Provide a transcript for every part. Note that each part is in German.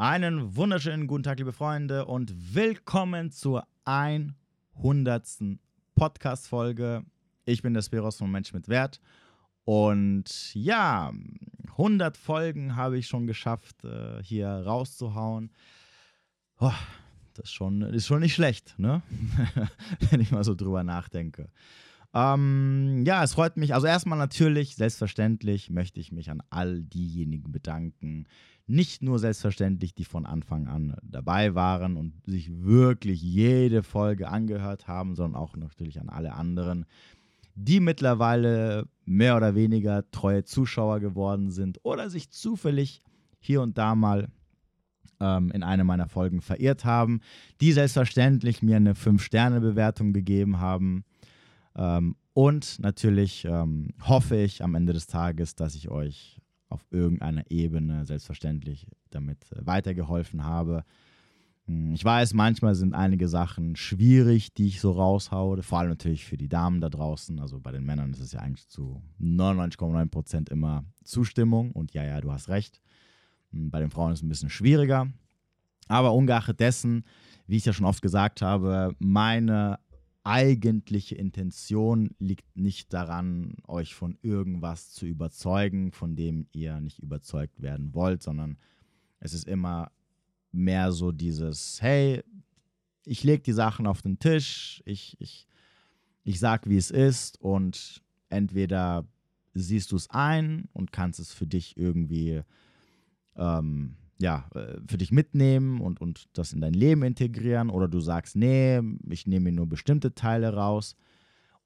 Einen wunderschönen guten Tag, liebe Freunde, und willkommen zur 100. Podcast-Folge. Ich bin der Spiros von Mensch mit Wert. Und ja, 100 Folgen habe ich schon geschafft, äh, hier rauszuhauen. Oh, das ist schon, ist schon nicht schlecht, ne? Wenn ich mal so drüber nachdenke. Ähm, ja, es freut mich. Also erstmal natürlich, selbstverständlich möchte ich mich an all diejenigen bedanken. Nicht nur selbstverständlich, die von Anfang an dabei waren und sich wirklich jede Folge angehört haben, sondern auch natürlich an alle anderen, die mittlerweile mehr oder weniger treue Zuschauer geworden sind oder sich zufällig hier und da mal ähm, in eine meiner Folgen verirrt haben, die selbstverständlich mir eine 5-Sterne-Bewertung gegeben haben. Ähm, und natürlich ähm, hoffe ich am Ende des Tages, dass ich euch auf irgendeiner Ebene selbstverständlich damit äh, weitergeholfen habe. Hm, ich weiß, manchmal sind einige Sachen schwierig, die ich so raushaue, vor allem natürlich für die Damen da draußen. Also bei den Männern ist es ja eigentlich zu 99,9% immer Zustimmung und ja, ja, du hast recht. Hm, bei den Frauen ist es ein bisschen schwieriger. Aber ungeachtet dessen, wie ich ja schon oft gesagt habe, meine eigentliche Intention liegt nicht daran, euch von irgendwas zu überzeugen, von dem ihr nicht überzeugt werden wollt, sondern es ist immer mehr so dieses, hey, ich lege die Sachen auf den Tisch, ich, ich, ich sag, wie es ist und entweder siehst du es ein und kannst es für dich irgendwie ähm, ja, äh, für dich mitnehmen und, und das in dein Leben integrieren oder du sagst, nee, ich nehme mir nur bestimmte Teile raus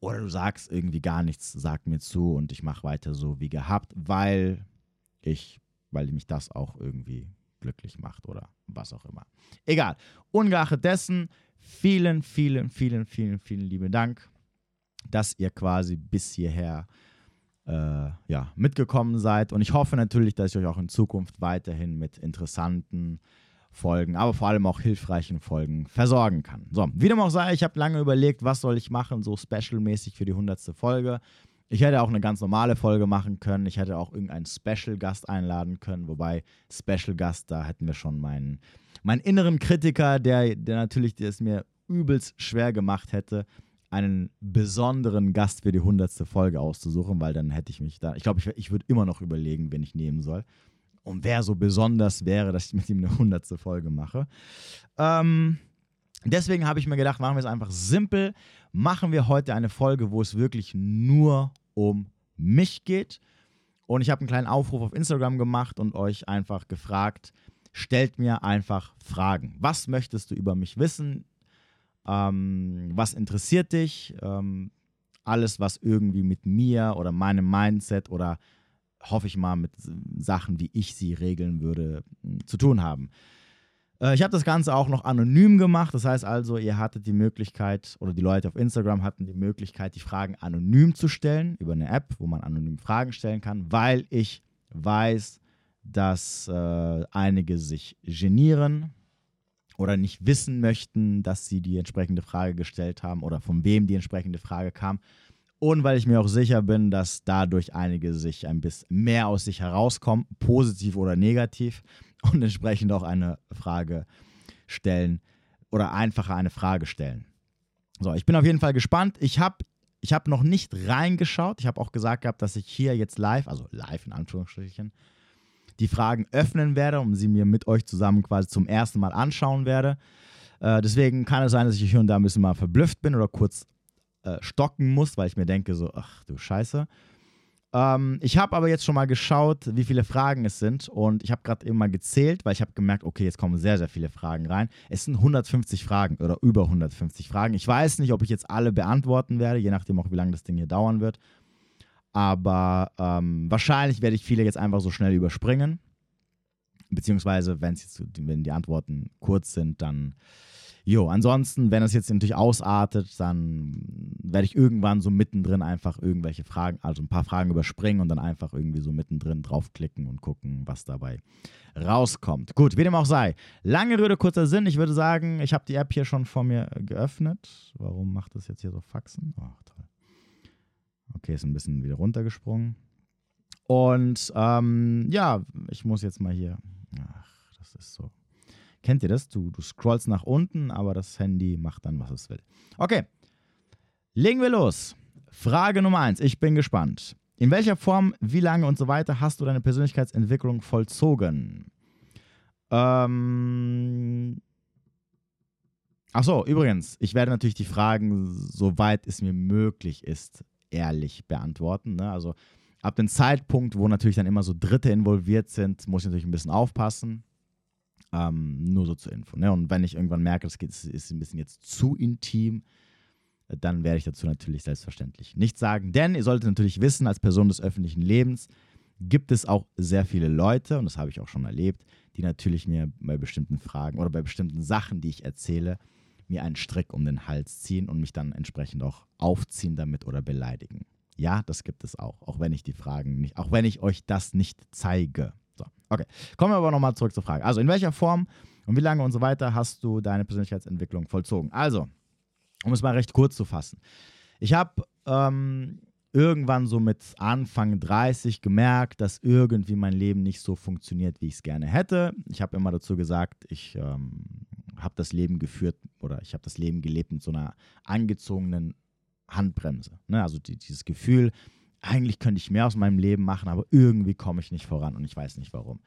oder du sagst irgendwie gar nichts, sag mir zu und ich mache weiter so wie gehabt, weil ich, weil mich das auch irgendwie glücklich macht oder was auch immer. Egal. Ungeachtet dessen, vielen, vielen, vielen, vielen, vielen lieben Dank, dass ihr quasi bis hierher äh, ja, mitgekommen seid. Und ich hoffe natürlich, dass ich euch auch in Zukunft weiterhin mit interessanten Folgen, aber vor allem auch hilfreichen Folgen versorgen kann. So, wie dem auch sei, ich habe lange überlegt, was soll ich machen, so specialmäßig für die 100. Folge. Ich hätte auch eine ganz normale Folge machen können. Ich hätte auch irgendeinen Special-Gast einladen können. Wobei Special-Gast, da hätten wir schon meinen, meinen inneren Kritiker, der, der natürlich es mir übelst schwer gemacht hätte, einen besonderen Gast für die hundertste Folge auszusuchen, weil dann hätte ich mich da, ich glaube, ich, ich würde immer noch überlegen, wen ich nehmen soll. Und wer so besonders wäre, dass ich mit ihm eine hundertste Folge mache. Ähm, deswegen habe ich mir gedacht, machen wir es einfach simpel. Machen wir heute eine Folge, wo es wirklich nur um mich geht. Und ich habe einen kleinen Aufruf auf Instagram gemacht und euch einfach gefragt, stellt mir einfach Fragen. Was möchtest du über mich wissen? Ähm, was interessiert dich? Ähm, alles, was irgendwie mit mir oder meinem Mindset oder hoffe ich mal mit Sachen, wie ich sie regeln würde, zu tun haben. Äh, ich habe das Ganze auch noch anonym gemacht. Das heißt also, ihr hattet die Möglichkeit oder die Leute auf Instagram hatten die Möglichkeit, die Fragen anonym zu stellen über eine App, wo man anonym Fragen stellen kann, weil ich weiß, dass äh, einige sich genieren, oder nicht wissen möchten, dass sie die entsprechende Frage gestellt haben oder von wem die entsprechende Frage kam. Und weil ich mir auch sicher bin, dass dadurch einige sich ein bisschen mehr aus sich herauskommen, positiv oder negativ, und entsprechend auch eine Frage stellen oder einfacher eine Frage stellen. So, ich bin auf jeden Fall gespannt. Ich habe ich hab noch nicht reingeschaut. Ich habe auch gesagt gehabt, dass ich hier jetzt live, also live in Anführungsstrichen, die Fragen öffnen werde und sie mir mit euch zusammen quasi zum ersten Mal anschauen werde. Äh, deswegen kann es sein, dass ich hier und da ein bisschen mal verblüfft bin oder kurz äh, stocken muss, weil ich mir denke so, ach du Scheiße. Ähm, ich habe aber jetzt schon mal geschaut, wie viele Fragen es sind und ich habe gerade eben mal gezählt, weil ich habe gemerkt, okay, jetzt kommen sehr, sehr viele Fragen rein. Es sind 150 Fragen oder über 150 Fragen. Ich weiß nicht, ob ich jetzt alle beantworten werde, je nachdem auch, wie lange das Ding hier dauern wird. Aber ähm, wahrscheinlich werde ich viele jetzt einfach so schnell überspringen. Beziehungsweise, wenn jetzt, wenn die Antworten kurz sind, dann. Jo, ansonsten, wenn es jetzt natürlich ausartet, dann werde ich irgendwann so mittendrin einfach irgendwelche Fragen, also ein paar Fragen überspringen und dann einfach irgendwie so mittendrin draufklicken und gucken, was dabei rauskommt. Gut, wie dem auch sei. Lange Rede, kurzer Sinn. Ich würde sagen, ich habe die App hier schon vor mir geöffnet. Warum macht das jetzt hier so Faxen? Oh, toll. Okay, ist ein bisschen wieder runtergesprungen. Und ähm, ja, ich muss jetzt mal hier. Ach, das ist so. Kennt ihr das? Du, du scrollst nach unten, aber das Handy macht dann, was es will. Okay, legen wir los. Frage Nummer eins. Ich bin gespannt. In welcher Form, wie lange und so weiter hast du deine Persönlichkeitsentwicklung vollzogen? Ähm. Ach so, übrigens, ich werde natürlich die Fragen, soweit es mir möglich ist, ehrlich beantworten. Ne? Also ab dem Zeitpunkt, wo natürlich dann immer so Dritte involviert sind, muss ich natürlich ein bisschen aufpassen. Ähm, nur so zur Info. Ne? Und wenn ich irgendwann merke, das ist ein bisschen jetzt zu intim, dann werde ich dazu natürlich selbstverständlich nichts sagen. Denn ihr solltet natürlich wissen, als Person des öffentlichen Lebens gibt es auch sehr viele Leute, und das habe ich auch schon erlebt, die natürlich mir bei bestimmten Fragen oder bei bestimmten Sachen, die ich erzähle, mir einen Strick um den Hals ziehen und mich dann entsprechend auch aufziehen damit oder beleidigen. Ja, das gibt es auch, auch wenn ich die Fragen nicht, auch wenn ich euch das nicht zeige. So, okay. Kommen wir aber nochmal zurück zur Frage. Also, in welcher Form und wie lange und so weiter hast du deine Persönlichkeitsentwicklung vollzogen? Also, um es mal recht kurz zu fassen. Ich habe ähm, irgendwann so mit Anfang 30 gemerkt, dass irgendwie mein Leben nicht so funktioniert, wie ich es gerne hätte. Ich habe immer dazu gesagt, ich ähm, habe das Leben geführt oder ich habe das Leben gelebt mit so einer angezogenen Handbremse. Ne? Also die, dieses Gefühl, eigentlich könnte ich mehr aus meinem Leben machen, aber irgendwie komme ich nicht voran und ich weiß nicht warum.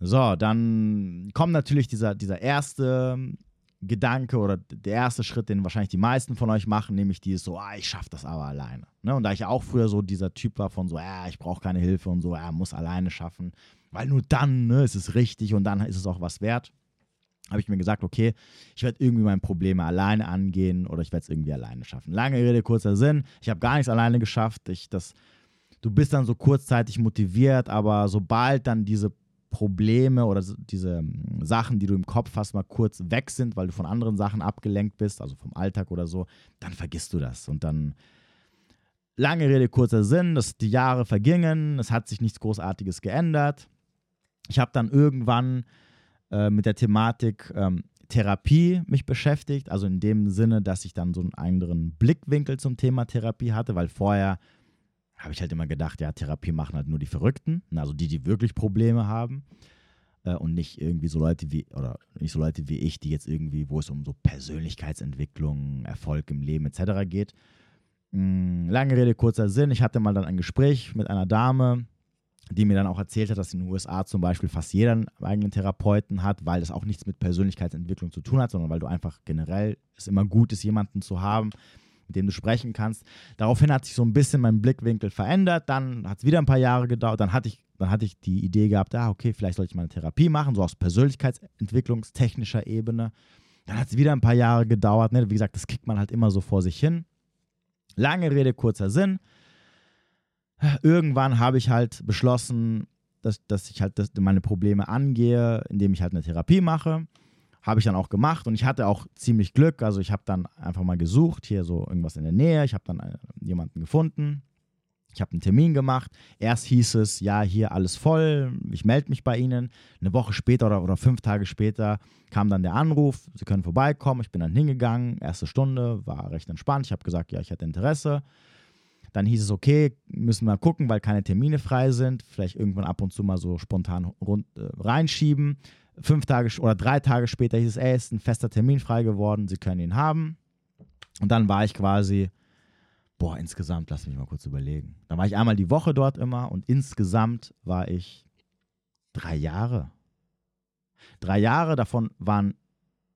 So, dann kommt natürlich dieser, dieser erste Gedanke oder der erste Schritt, den wahrscheinlich die meisten von euch machen, nämlich dieses so, ah, ich schaffe das aber alleine. Ne? Und da ich auch früher so dieser Typ war von so, ah, ich brauche keine Hilfe und so, er ah, muss alleine schaffen, weil nur dann ne, ist es richtig und dann ist es auch was wert, habe ich mir gesagt, okay, ich werde irgendwie meine Probleme alleine angehen oder ich werde es irgendwie alleine schaffen. Lange Rede, kurzer Sinn, ich habe gar nichts alleine geschafft. Ich, das, du bist dann so kurzzeitig motiviert, aber sobald dann diese Probleme oder diese ähm, Sachen, die du im Kopf hast, mal kurz weg sind, weil du von anderen Sachen abgelenkt bist, also vom Alltag oder so, dann vergisst du das. Und dann, lange Rede, kurzer Sinn, dass die Jahre vergingen, es hat sich nichts Großartiges geändert. Ich habe dann irgendwann äh, mit der Thematik ähm, Therapie mich beschäftigt, also in dem Sinne, dass ich dann so einen anderen Blickwinkel zum Thema Therapie hatte, weil vorher habe ich halt immer gedacht, ja, Therapie machen halt nur die Verrückten, also die, die wirklich Probleme haben äh, und nicht irgendwie so Leute wie, oder nicht so Leute wie ich, die jetzt irgendwie, wo es um so Persönlichkeitsentwicklung, Erfolg im Leben etc. geht. Hm, lange Rede, kurzer Sinn, ich hatte mal dann ein Gespräch mit einer Dame, die mir dann auch erzählt hat, dass in den USA zum Beispiel fast jeder einen eigenen Therapeuten hat, weil das auch nichts mit Persönlichkeitsentwicklung zu tun hat, sondern weil du einfach generell es immer gut ist, jemanden zu haben, mit dem du sprechen kannst. Daraufhin hat sich so ein bisschen mein Blickwinkel verändert. Dann hat es wieder ein paar Jahre gedauert. Dann hatte ich, dann hatte ich die Idee gehabt, ah, okay, vielleicht sollte ich mal eine Therapie machen, so aus persönlichkeitsentwicklungstechnischer Ebene. Dann hat es wieder ein paar Jahre gedauert. Ne? Wie gesagt, das kriegt man halt immer so vor sich hin. Lange Rede, kurzer Sinn. Irgendwann habe ich halt beschlossen, dass, dass ich halt das, meine Probleme angehe, indem ich halt eine Therapie mache. Habe ich dann auch gemacht und ich hatte auch ziemlich Glück. Also ich habe dann einfach mal gesucht, hier so irgendwas in der Nähe. Ich habe dann äh, jemanden gefunden. Ich habe einen Termin gemacht. Erst hieß es, ja, hier alles voll, ich melde mich bei Ihnen. Eine Woche später oder, oder fünf Tage später kam dann der Anruf, Sie können vorbeikommen. Ich bin dann hingegangen, erste Stunde, war recht entspannt. Ich habe gesagt, ja, ich hätte Interesse. Dann hieß es, okay, müssen wir gucken, weil keine Termine frei sind. Vielleicht irgendwann ab und zu mal so spontan rund, äh, reinschieben fünf Tage oder drei Tage später hieß es, ey, ist ein fester Termin frei geworden, Sie können ihn haben. Und dann war ich quasi, boah, insgesamt, lass mich mal kurz überlegen. Dann war ich einmal die Woche dort immer und insgesamt war ich drei Jahre. Drei Jahre, davon waren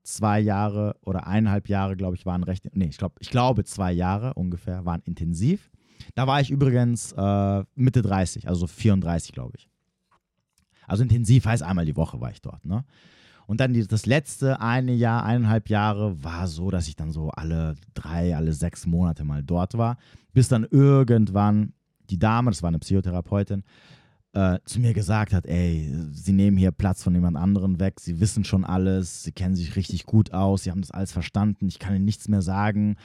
zwei Jahre oder eineinhalb Jahre, glaube ich, waren recht, nee, ich, glaub, ich glaube zwei Jahre ungefähr, waren intensiv. Da war ich übrigens äh, Mitte 30, also 34, glaube ich. Also intensiv heißt einmal die Woche war ich dort. Ne? Und dann die, das letzte eine Jahr, eineinhalb Jahre war so, dass ich dann so alle drei, alle sechs Monate mal dort war, bis dann irgendwann die Dame, das war eine Psychotherapeutin, äh, zu mir gesagt hat, ey, sie nehmen hier Platz von jemand anderem weg, sie wissen schon alles, sie kennen sich richtig gut aus, sie haben das alles verstanden, ich kann ihnen nichts mehr sagen,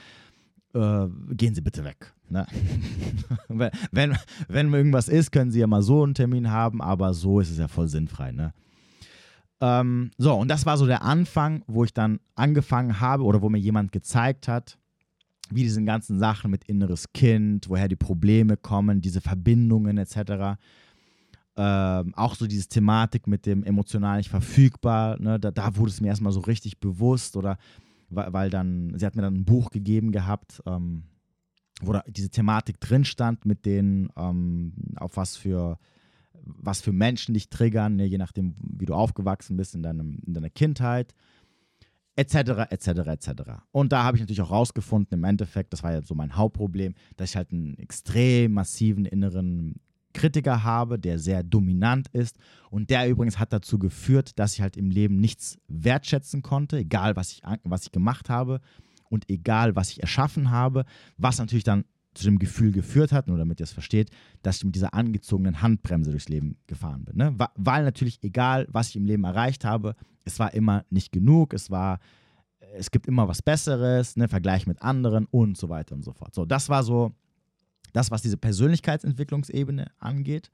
äh, gehen Sie bitte weg. Ne? wenn, wenn irgendwas ist, können Sie ja mal so einen Termin haben, aber so ist es ja voll sinnfrei. Ne? Ähm, so, und das war so der Anfang, wo ich dann angefangen habe oder wo mir jemand gezeigt hat, wie diese ganzen Sachen mit inneres Kind, woher die Probleme kommen, diese Verbindungen etc. Ähm, auch so diese Thematik mit dem emotional nicht verfügbar, ne, da, da wurde es mir erstmal so richtig bewusst oder weil, weil, dann, sie hat mir dann ein Buch gegeben gehabt, ähm, wo da diese Thematik drin stand mit den, ähm, auf was für, was für Menschen dich triggern, ne, je nachdem, wie du aufgewachsen bist in, deinem, in deiner Kindheit, etc., etc., etc. Und da habe ich natürlich auch rausgefunden, im Endeffekt, das war ja so mein Hauptproblem, dass ich halt einen extrem massiven inneren Kritiker habe, der sehr dominant ist und der übrigens hat dazu geführt, dass ich halt im Leben nichts wertschätzen konnte, egal was ich, was ich gemacht habe und egal was ich erschaffen habe, was natürlich dann zu dem Gefühl geführt hat, nur damit ihr es versteht, dass ich mit dieser angezogenen Handbremse durchs Leben gefahren bin. Ne? Weil natürlich egal, was ich im Leben erreicht habe, es war immer nicht genug, es war, es gibt immer was Besseres, ne? Vergleich mit anderen und so weiter und so fort. So, das war so das, was diese Persönlichkeitsentwicklungsebene angeht.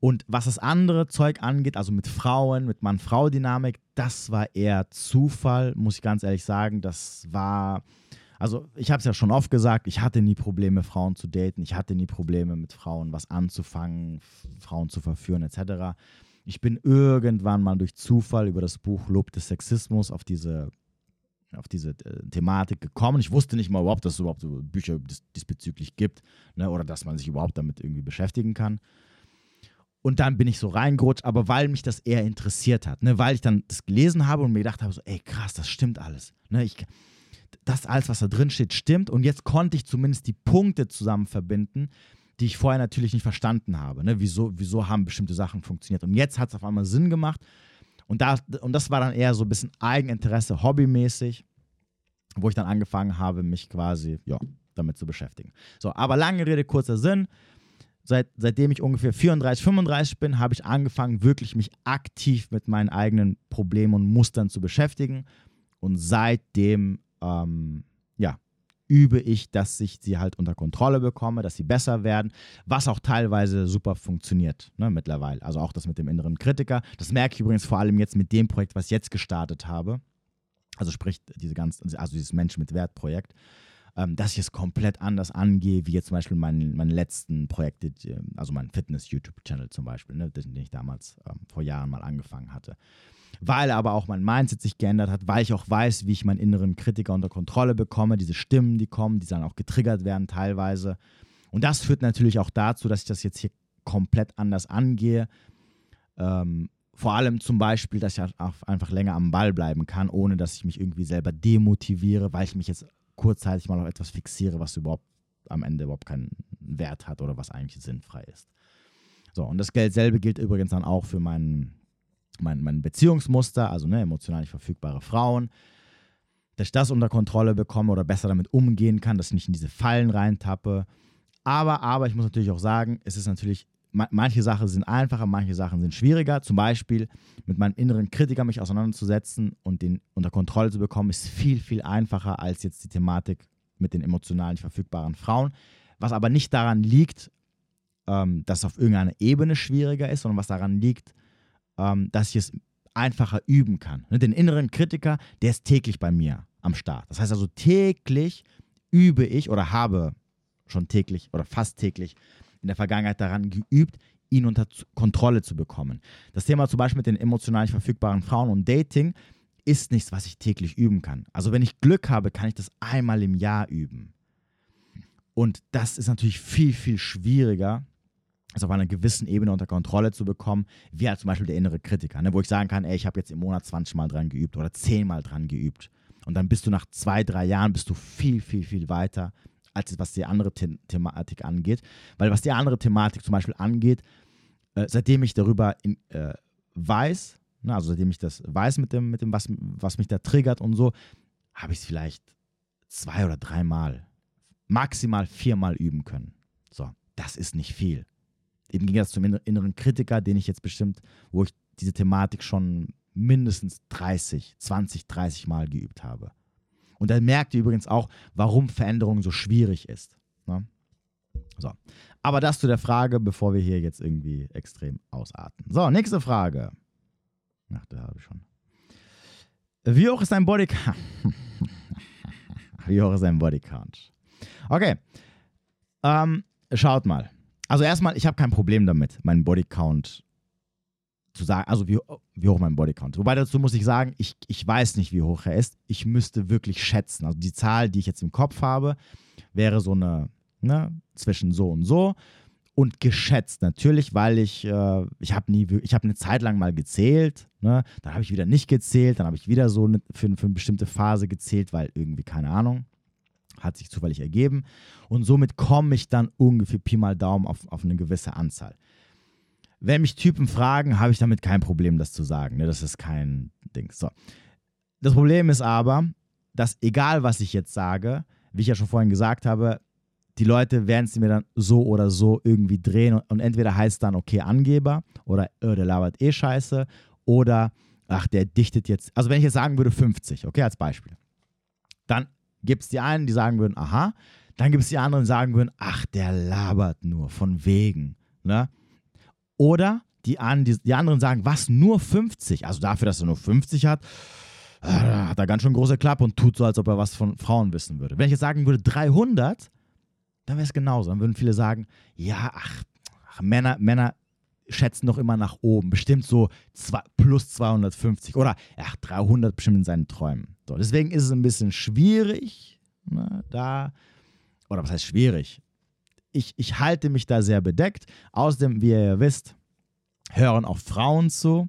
Und was das andere Zeug angeht, also mit Frauen, mit Mann-Frau-Dynamik, das war eher Zufall, muss ich ganz ehrlich sagen. Das war, also ich habe es ja schon oft gesagt, ich hatte nie Probleme, Frauen zu daten. Ich hatte nie Probleme, mit Frauen was anzufangen, Frauen zu verführen, etc. Ich bin irgendwann mal durch Zufall über das Buch Lob des Sexismus auf diese auf diese äh, Thematik gekommen. Ich wusste nicht mal überhaupt, dass es überhaupt so Bücher dis diesbezüglich gibt ne, oder dass man sich überhaupt damit irgendwie beschäftigen kann. Und dann bin ich so reingerutscht, aber weil mich das eher interessiert hat, ne, weil ich dann das gelesen habe und mir gedacht habe, so, ey krass, das stimmt alles. Ne, ich, das alles, was da drin steht, stimmt. Und jetzt konnte ich zumindest die Punkte zusammen verbinden, die ich vorher natürlich nicht verstanden habe. Ne? Wieso, wieso haben bestimmte Sachen funktioniert? Und jetzt hat es auf einmal Sinn gemacht und, da, und das war dann eher so ein bisschen Eigeninteresse, hobbymäßig, wo ich dann angefangen habe, mich quasi ja, damit zu beschäftigen. So, aber lange Rede, kurzer Sinn. Seit, seitdem ich ungefähr 34, 35 bin, habe ich angefangen, wirklich mich aktiv mit meinen eigenen Problemen und Mustern zu beschäftigen. Und seitdem ähm, übe ich, dass ich sie halt unter Kontrolle bekomme, dass sie besser werden, was auch teilweise super funktioniert ne, mittlerweile. Also auch das mit dem inneren Kritiker. Das merke ich übrigens vor allem jetzt mit dem Projekt, was ich jetzt gestartet habe. Also sprich, diese ganze, also dieses Mensch mit Wert-Projekt, ähm, dass ich es komplett anders angehe, wie jetzt zum Beispiel mein, meine letzten Projekte, also mein Fitness-YouTube-Channel zum Beispiel, ne, den ich damals ähm, vor Jahren mal angefangen hatte weil aber auch mein Mindset sich geändert hat, weil ich auch weiß, wie ich meinen inneren Kritiker unter Kontrolle bekomme, diese Stimmen, die kommen, die dann auch getriggert werden teilweise. Und das führt natürlich auch dazu, dass ich das jetzt hier komplett anders angehe. Ähm, vor allem zum Beispiel, dass ich halt einfach länger am Ball bleiben kann, ohne dass ich mich irgendwie selber demotiviere, weil ich mich jetzt kurzzeitig mal auf etwas fixiere, was überhaupt am Ende überhaupt keinen Wert hat oder was eigentlich sinnfrei ist. So, und das Geld selbe gilt übrigens dann auch für meinen mein, mein Beziehungsmuster, also ne, emotional nicht verfügbare Frauen, dass ich das unter Kontrolle bekomme oder besser damit umgehen kann, dass ich nicht in diese Fallen reintappe. Aber, aber ich muss natürlich auch sagen, es ist natürlich, manche Sachen sind einfacher, manche Sachen sind schwieriger. Zum Beispiel mit meinem inneren Kritiker mich auseinanderzusetzen und den unter Kontrolle zu bekommen, ist viel, viel einfacher als jetzt die Thematik mit den emotional nicht verfügbaren Frauen. Was aber nicht daran liegt, ähm, dass es auf irgendeiner Ebene schwieriger ist, sondern was daran liegt, ähm, dass ich es einfacher üben kann. Ne, den inneren Kritiker, der ist täglich bei mir am Start. Das heißt also, täglich übe ich oder habe schon täglich oder fast täglich in der Vergangenheit daran geübt, ihn unter Kontrolle zu bekommen. Das Thema zum Beispiel mit den emotional nicht verfügbaren Frauen und Dating ist nichts, was ich täglich üben kann. Also wenn ich Glück habe, kann ich das einmal im Jahr üben. Und das ist natürlich viel, viel schwieriger, es auf einer gewissen Ebene unter Kontrolle zu bekommen, wie halt zum Beispiel der innere Kritiker, ne? wo ich sagen kann, ey, ich habe jetzt im Monat 20 Mal dran geübt oder 10 Mal dran geübt. Und dann bist du nach zwei, drei Jahren bist du viel, viel, viel weiter, als was die andere The Thematik angeht. Weil was die andere Thematik zum Beispiel angeht, äh, seitdem ich darüber in, äh, weiß, ne, also seitdem ich das weiß mit dem, mit dem was, was mich da triggert und so, habe ich es vielleicht zwei oder dreimal, maximal viermal üben können. So, das ist nicht viel im Gegensatz zum inneren Kritiker, den ich jetzt bestimmt, wo ich diese Thematik schon mindestens 30, 20, 30 Mal geübt habe. Und dann merkt ihr übrigens auch, warum Veränderung so schwierig ist. Ne? So. Aber das zu der Frage, bevor wir hier jetzt irgendwie extrem ausarten. So, nächste Frage. Ach, da habe ich schon. Wie hoch ist dein Bodycount? Wie hoch ist dein Bodycount? Okay. Ähm, schaut mal Also erstmal, ich habe kein Problem damit, meinen Bodycount zu sagen, also wie, wie hoch mein Bodycount. Wobei dazu muss ich sagen, ich, ich weiß nicht, wie hoch er ist. Ich müsste wirklich schätzen. Also die Zahl, die ich jetzt im Kopf habe, wäre so eine, ne, zwischen so und so. Und geschätzt natürlich, weil ich, äh, ich habe nie, ich habe eine Zeit lang mal gezählt, ne? dann habe ich wieder nicht gezählt, dann habe ich wieder so eine, für, für eine bestimmte Phase gezählt, weil irgendwie, keine Ahnung, hat sich zufällig ergeben. Und somit komme ich dann ungefähr Pi mal Daumen auf, auf eine gewisse Anzahl. Wenn mich Typen fragen, habe ich damit kein Problem, das zu sagen. Ne? Das ist kein Ding. So. Das Problem ist aber, dass egal was ich jetzt sage, wie ich ja schon vorhin gesagt habe, die Leute werden es mir dann so oder so irgendwie drehen und, und entweder heißt dann, okay, Angeber oder oh, der labert eh scheiße oder ach, der dichtet jetzt. Also wenn ich jetzt sagen würde 50, okay, als Beispiel, dann gibt es die einen, die sagen würden, aha, dann gibt es die anderen, die sagen würden, ach, der labert nur, von wegen. Ne? Oder die, an, die, die anderen sagen, was, nur 50? Also dafür, dass er nur 50 hat, äh, hat er ganz schön große Klappe und tut so, als ob er was von Frauen wissen würde. Wenn ich jetzt sagen würde 300, dann wäre es genauso. Dann würden viele sagen, ja, ach, ach, Männer, Männer schätzen doch immer nach oben. Bestimmt so zwei, plus 250 oder ach, 300 bestimmt in seinen Träumen. So, deswegen ist es ein bisschen schwierig, ne, da, oder was heißt schwierig? Ich, ich halte mich da sehr bedeckt. Außerdem, wie ihr ja wisst, hören auch Frauen zu.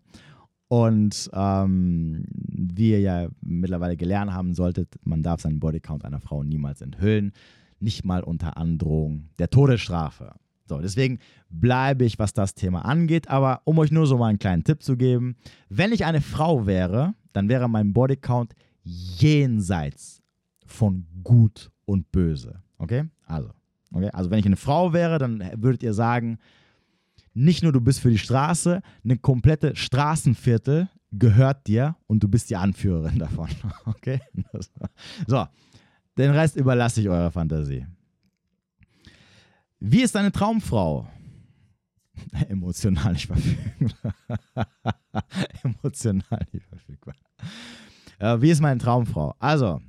Und ähm, wie ihr ja mittlerweile gelernt haben solltet, man darf seinen Bodycount einer Frau niemals enthüllen, nicht mal unter Androhung der Todesstrafe. So, deswegen bleibe ich, was das Thema angeht. Aber um euch nur so mal einen kleinen Tipp zu geben, wenn ich eine Frau wäre, dann wäre mein Bodycount jenseits von gut und böse. Okay? Also, okay? Also, wenn ich eine Frau wäre, dann würdet ihr sagen, nicht nur du bist für die Straße, eine komplette Straßenviertel gehört dir und du bist die Anführerin davon. Okay? So, den Rest überlasse ich eurer Fantasie. Wie ist deine Traumfrau? Emotional nicht verfügbar. Emotional nicht verfügbar. Äh, wie ist meine Traumfrau? Also,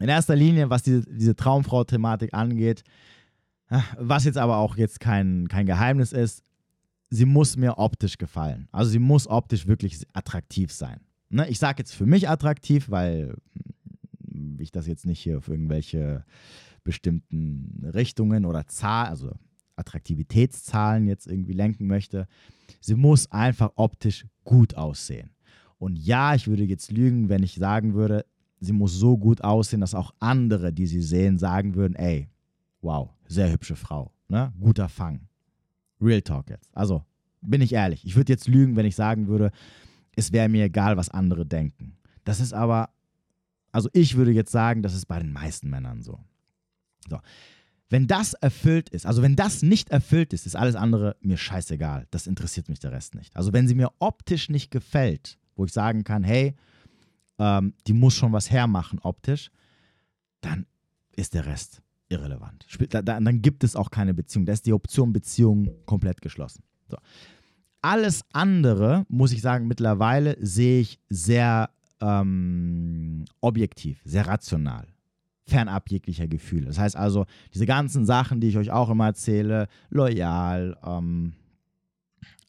in erster Linie, was diese, diese Traumfrau-Thematik angeht, äh, was jetzt aber auch jetzt kein, kein Geheimnis ist, sie muss mir optisch gefallen. Also sie muss optisch wirklich attraktiv sein. Ne? Ich sage jetzt für mich attraktiv, weil hm, ich das jetzt nicht hier auf irgendwelche bestimmten Richtungen oder Zahlen, also Attraktivitätszahlen jetzt irgendwie lenken möchte. Sie muss einfach optisch gut aussehen. Und ja, ich würde jetzt lügen, wenn ich sagen würde, sie muss so gut aussehen, dass auch andere, die sie sehen, sagen würden, ey, wow, sehr hübsche Frau, ne? guter Fang. Real Talk jetzt. Also, bin ich ehrlich, ich würde jetzt lügen, wenn ich sagen würde, es wäre mir egal, was andere denken. Das ist aber, also ich würde jetzt sagen, das ist bei den meisten Männern so. So. Wenn das erfüllt ist, also wenn das nicht erfüllt ist, ist alles andere mir scheißegal. Das interessiert mich der Rest nicht. Also wenn sie mir optisch nicht gefällt, wo ich sagen kann, hey, ähm, die muss schon was hermachen optisch, dann ist der Rest irrelevant. Dann gibt es auch keine Beziehung. Da ist die Option Beziehung komplett geschlossen. So. Alles andere, muss ich sagen, mittlerweile sehe ich sehr ähm, objektiv, sehr rational fernab jeglicher Gefühle. Das heißt also, diese ganzen Sachen, die ich euch auch immer erzähle, loyal, ähm,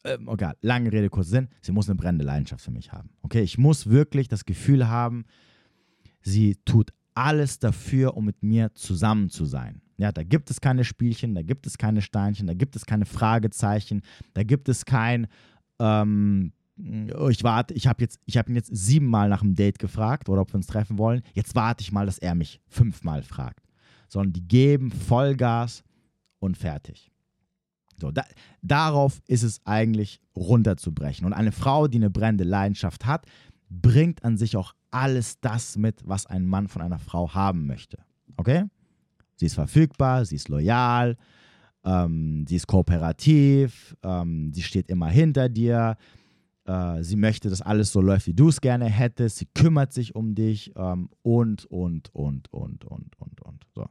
äh, okay, lange Rede, kurzer Sinn, sie muss eine brennende Leidenschaft für mich haben. Okay, ich muss wirklich das Gefühl haben, sie tut alles dafür, um mit mir zusammen zu sein. Ja, da gibt es keine Spielchen, da gibt es keine Steinchen, da gibt es keine Fragezeichen, da gibt es kein, ähm, Oh, ich warte, ich habe jetzt, ich habe ihn jetzt siebenmal nach einem Date gefragt oder ob wir uns treffen wollen. Jetzt warte ich mal, dass er mich fünfmal fragt. Sondern die geben Vollgas und fertig. So, da, darauf ist es eigentlich runterzubrechen. Und eine Frau, die eine brennende Leidenschaft hat, bringt an sich auch alles das mit, was ein Mann von einer Frau haben möchte. Okay? Sie ist verfügbar, sie ist loyal, ähm, sie ist kooperativ, ähm, sie steht immer hinter dir, äh, sie möchte, dass alles so läuft, wie du es gerne hättest. Sie kümmert sich um dich ähm, und, und, und, und, und, und, und. So.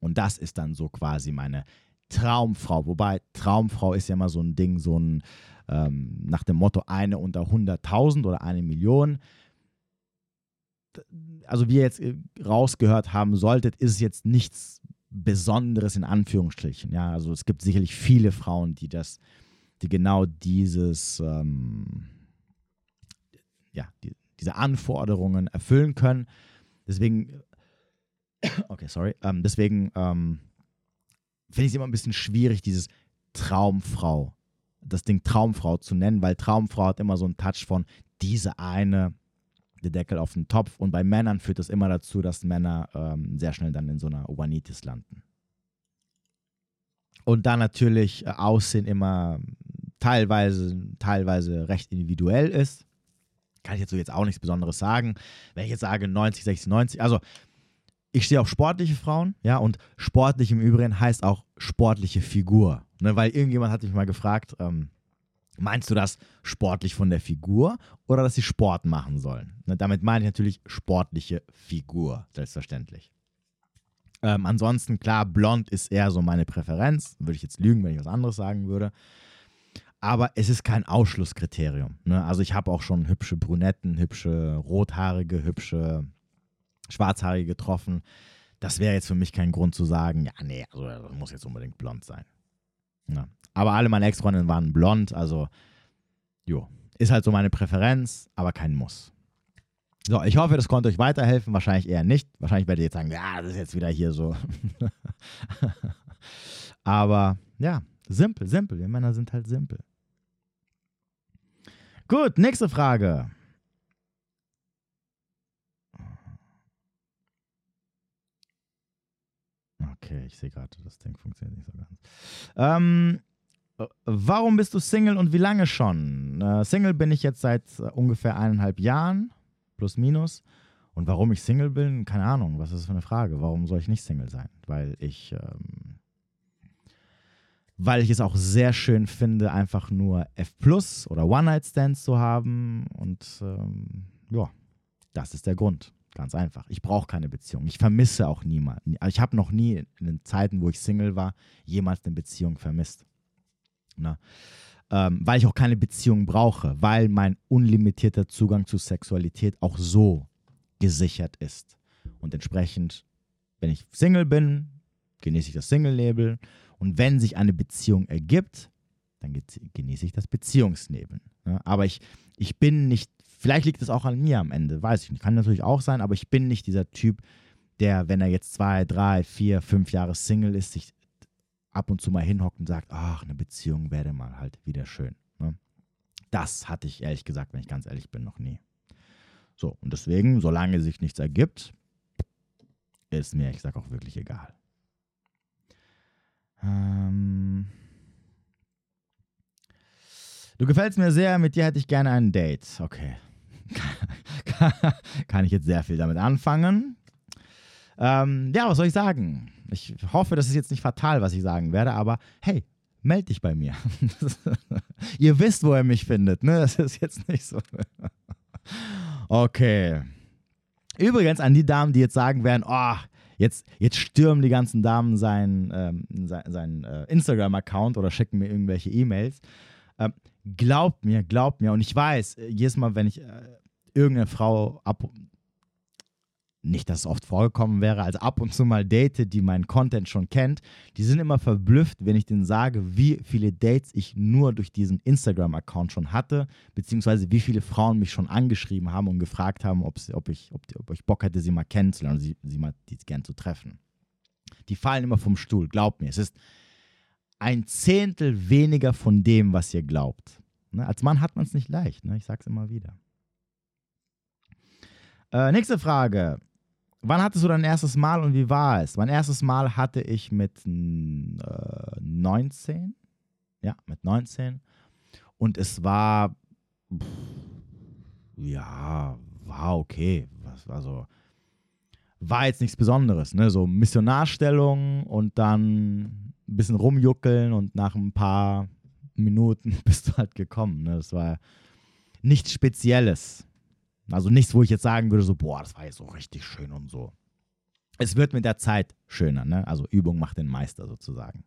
Und das ist dann so quasi meine Traumfrau. Wobei Traumfrau ist ja immer so ein Ding, so ein ähm, nach dem Motto eine unter 100.000 oder eine Million. Also wie ihr jetzt äh, rausgehört haben solltet, ist es jetzt nichts Besonderes in Anführungsstrichen. Ja, also es gibt sicherlich viele Frauen, die das, die genau dieses, ähm, ja, die, diese Anforderungen erfüllen können. Deswegen, okay, sorry, ähm, deswegen ähm, finde ich es immer ein bisschen schwierig, dieses Traumfrau, das Ding Traumfrau zu nennen, weil Traumfrau hat immer so einen Touch von diese eine, der Deckel auf den Topf. Und bei Männern führt das immer dazu, dass Männer ähm, sehr schnell dann in so einer Obanitis landen. Und dann natürlich äh, Aussehen immer teilweise, teilweise recht individuell ist. Kann ich jetzt so jetzt auch nichts Besonderes sagen. Wenn ich jetzt sage 90, 60, 90, also ich stehe auf sportliche Frauen, ja, und sportlich im Übrigen heißt auch sportliche Figur. Ne, weil irgendjemand hat mich mal gefragt, ähm, meinst du das sportlich von der Figur oder dass sie Sport machen sollen? Ne, damit meine ich natürlich sportliche Figur, selbstverständlich. Ähm, ansonsten, klar, blond ist eher so meine Präferenz. Würde ich jetzt lügen, wenn ich was anderes sagen würde. Aber es ist kein Ausschlusskriterium. Ne? Also ich habe auch schon hübsche Brunetten, hübsche Rothaarige, hübsche Schwarzhaarige getroffen. Das wäre jetzt für mich kein Grund zu sagen, ja, nee, also das muss jetzt unbedingt blond sein. Ja. Aber alle meine Ex-Freundinnen waren blond, also, jo, ist halt so meine Präferenz, aber kein Muss. So, ich hoffe, das konnte euch weiterhelfen. Wahrscheinlich eher nicht. Wahrscheinlich werdet ihr jetzt sagen, ja, das ist jetzt wieder hier so. aber ja, simpel, simpel. Wir Männer sind halt simpel. Gut, nächste Frage. Okay, ich sehe gerade, das Ding funktioniert nicht so ganz. Ähm, warum bist du Single und wie lange schon? Äh, Single bin ich jetzt seit äh, ungefähr eineinhalb Jahren, plus minus. Und warum ich Single bin, keine Ahnung. Was ist das für eine Frage? Warum soll ich nicht Single sein? Weil ich, ähm, weil ich es auch sehr schön finde, einfach nur F Plus oder One-Night-Stands zu haben. Und ähm, ja, das ist der Grund. Ganz einfach. Ich brauche keine Beziehung. Ich vermisse auch niemanden. Ich habe noch nie in den Zeiten, wo ich Single war, jemals eine Beziehung vermisst. Na? Ähm, weil ich auch keine Beziehung brauche, weil mein unlimitierter Zugang zu Sexualität auch so gesichert ist. Und entsprechend, wenn ich Single bin, genieße ich das Single-Label. Und wenn sich eine Beziehung ergibt, dann genieße ich das Beziehungsnebel. Ja? Aber ich, ich bin nicht Vielleicht liegt es auch an mir am Ende, weiß ich nicht. Kann natürlich auch sein, aber ich bin nicht dieser Typ, der, wenn er jetzt zwei, drei, vier, fünf Jahre Single ist, sich ab und zu mal hinhockt und sagt, ach, eine Beziehung wäre mal halt wieder schön. Ne? Das hatte ich ehrlich gesagt, wenn ich ganz ehrlich bin, noch nie. So, und deswegen, solange sich nichts ergibt, ist mir, ich sag auch wirklich egal. Ähm du gefällst mir sehr, mit dir hätte ich gerne ein Date. Okay. kann ich jetzt sehr viel damit anfangen. Ähm, ja, was soll ich sagen? Ich hoffe, das ist jetzt nicht fatal, was ich sagen werde, aber hey, meld dich bei mir. ihr wisst, wo ihr mich findet, ne? Das ist jetzt nicht so. okay. Übrigens an die Damen, die jetzt sagen werden, oh, jetzt, jetzt stürmen die ganzen Damen seinen, ähm, sein, sein äh, Instagram-Account oder schicken mir irgendwelche E-Mails. Ähm, glaubt mir, glaubt mir. Und ich weiß, äh, jedes Mal, wenn ich äh, irgendeine Frau ab, nicht, dass es oft vorgekommen wäre, also ab und zu mal date, die meinen Content schon kennt, die sind immer verblüfft, wenn ich denen sage, wie viele Dates ich nur durch diesen Instagram-Account schon hatte, beziehungsweise wie viele Frauen mich schon angeschrieben haben und gefragt haben, ob, sie, ob, ich, ob, ob ich Bock hätte, sie mal kennenzulernen, sie, sie mal gern zu treffen. Die fallen immer vom Stuhl, glaubt mir. Es ist ein Zehntel weniger von dem, was ihr glaubt. Ne? Als Mann hat man es nicht leicht, ne? ich sage es immer wieder. Äh, nächste Frage. Wann hattest du dein erstes Mal und wie war es? Mein erstes Mal hatte ich mit äh, 19. Ja, mit 19. Und es war, pff, ja, war okay. Also, war jetzt nichts Besonderes. Ne? So Missionarstellung und dann ein bisschen rumjuckeln und nach ein paar Minuten bist du halt gekommen. Ne? Das war nichts Spezielles. Also nichts, wo ich jetzt sagen würde, so, boah, das war jetzt so richtig schön und so. Es wird mit der Zeit schöner, ne? Also Übung macht den Meister sozusagen.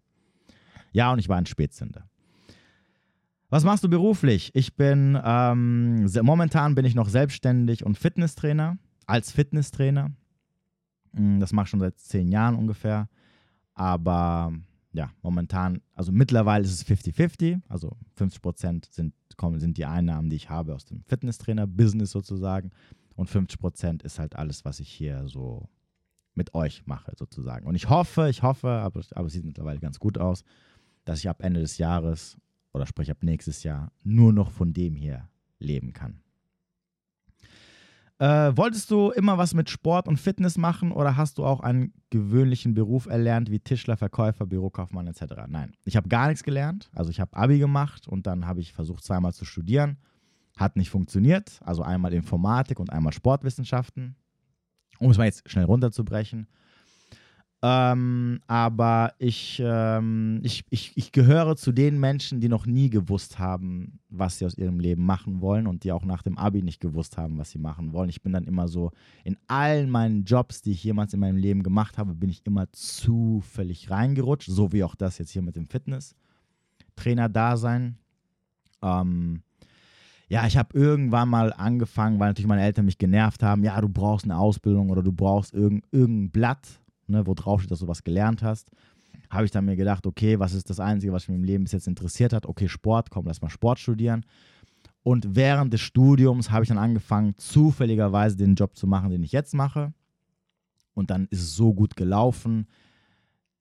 Ja, und ich war ein Spätzünder. Was machst du beruflich? Ich bin, ähm, momentan bin ich noch selbstständig und Fitnesstrainer, als Fitnesstrainer. Hm, das mache ich schon seit zehn Jahren ungefähr. aber ja, momentan, also mittlerweile ist es 50-50, also 50% sind, kommen, sind die Einnahmen, die ich habe aus dem Fitnesstrainer-Business sozusagen und 50% ist halt alles, was ich hier so mit euch mache sozusagen. Und ich hoffe, ich hoffe, aber, aber es sieht mittlerweile ganz gut aus, dass ich ab Ende des Jahres oder sprich ab nächstes Jahr nur noch von dem hier leben kann. Äh, wolltest du immer was mit Sport und Fitness machen oder hast du auch einen gewöhnlichen Beruf erlernt wie Tischler, Verkäufer, Bürokaufmann etc.? Nein, ich habe gar nichts gelernt. Also ich habe Abi gemacht und dann habe ich versucht zweimal zu studieren. Hat nicht funktioniert. Also einmal Informatik und einmal Sportwissenschaften. Um es mal jetzt schnell runterzubrechen. Ähm, aber ich, ähm, ich, ich, ich gehöre zu den Menschen, die noch nie gewusst haben, was sie aus ihrem Leben machen wollen und die auch nach dem Abi nicht gewusst haben, was sie machen wollen. Ich bin dann immer so, in allen meinen Jobs, die ich jemals in meinem Leben gemacht habe, bin ich immer zufällig reingerutscht, so wie auch das jetzt hier mit dem Fitness-Trainer-Dasein. Ähm, ja, ich habe irgendwann mal angefangen, weil natürlich meine Eltern mich genervt haben, ja, du brauchst eine Ausbildung oder du brauchst irgendein, irgendein Blatt ne, wo drauf steht, dass du was gelernt hast, habe ich dann mir gedacht, okay, was ist das Einzige, was mich im Leben bis jetzt interessiert hat? Okay, Sport, komm, lass mal Sport studieren. Und während des Studiums habe ich dann angefangen, zufälligerweise den Job zu machen, den ich jetzt mache. Und dann ist es so gut gelaufen,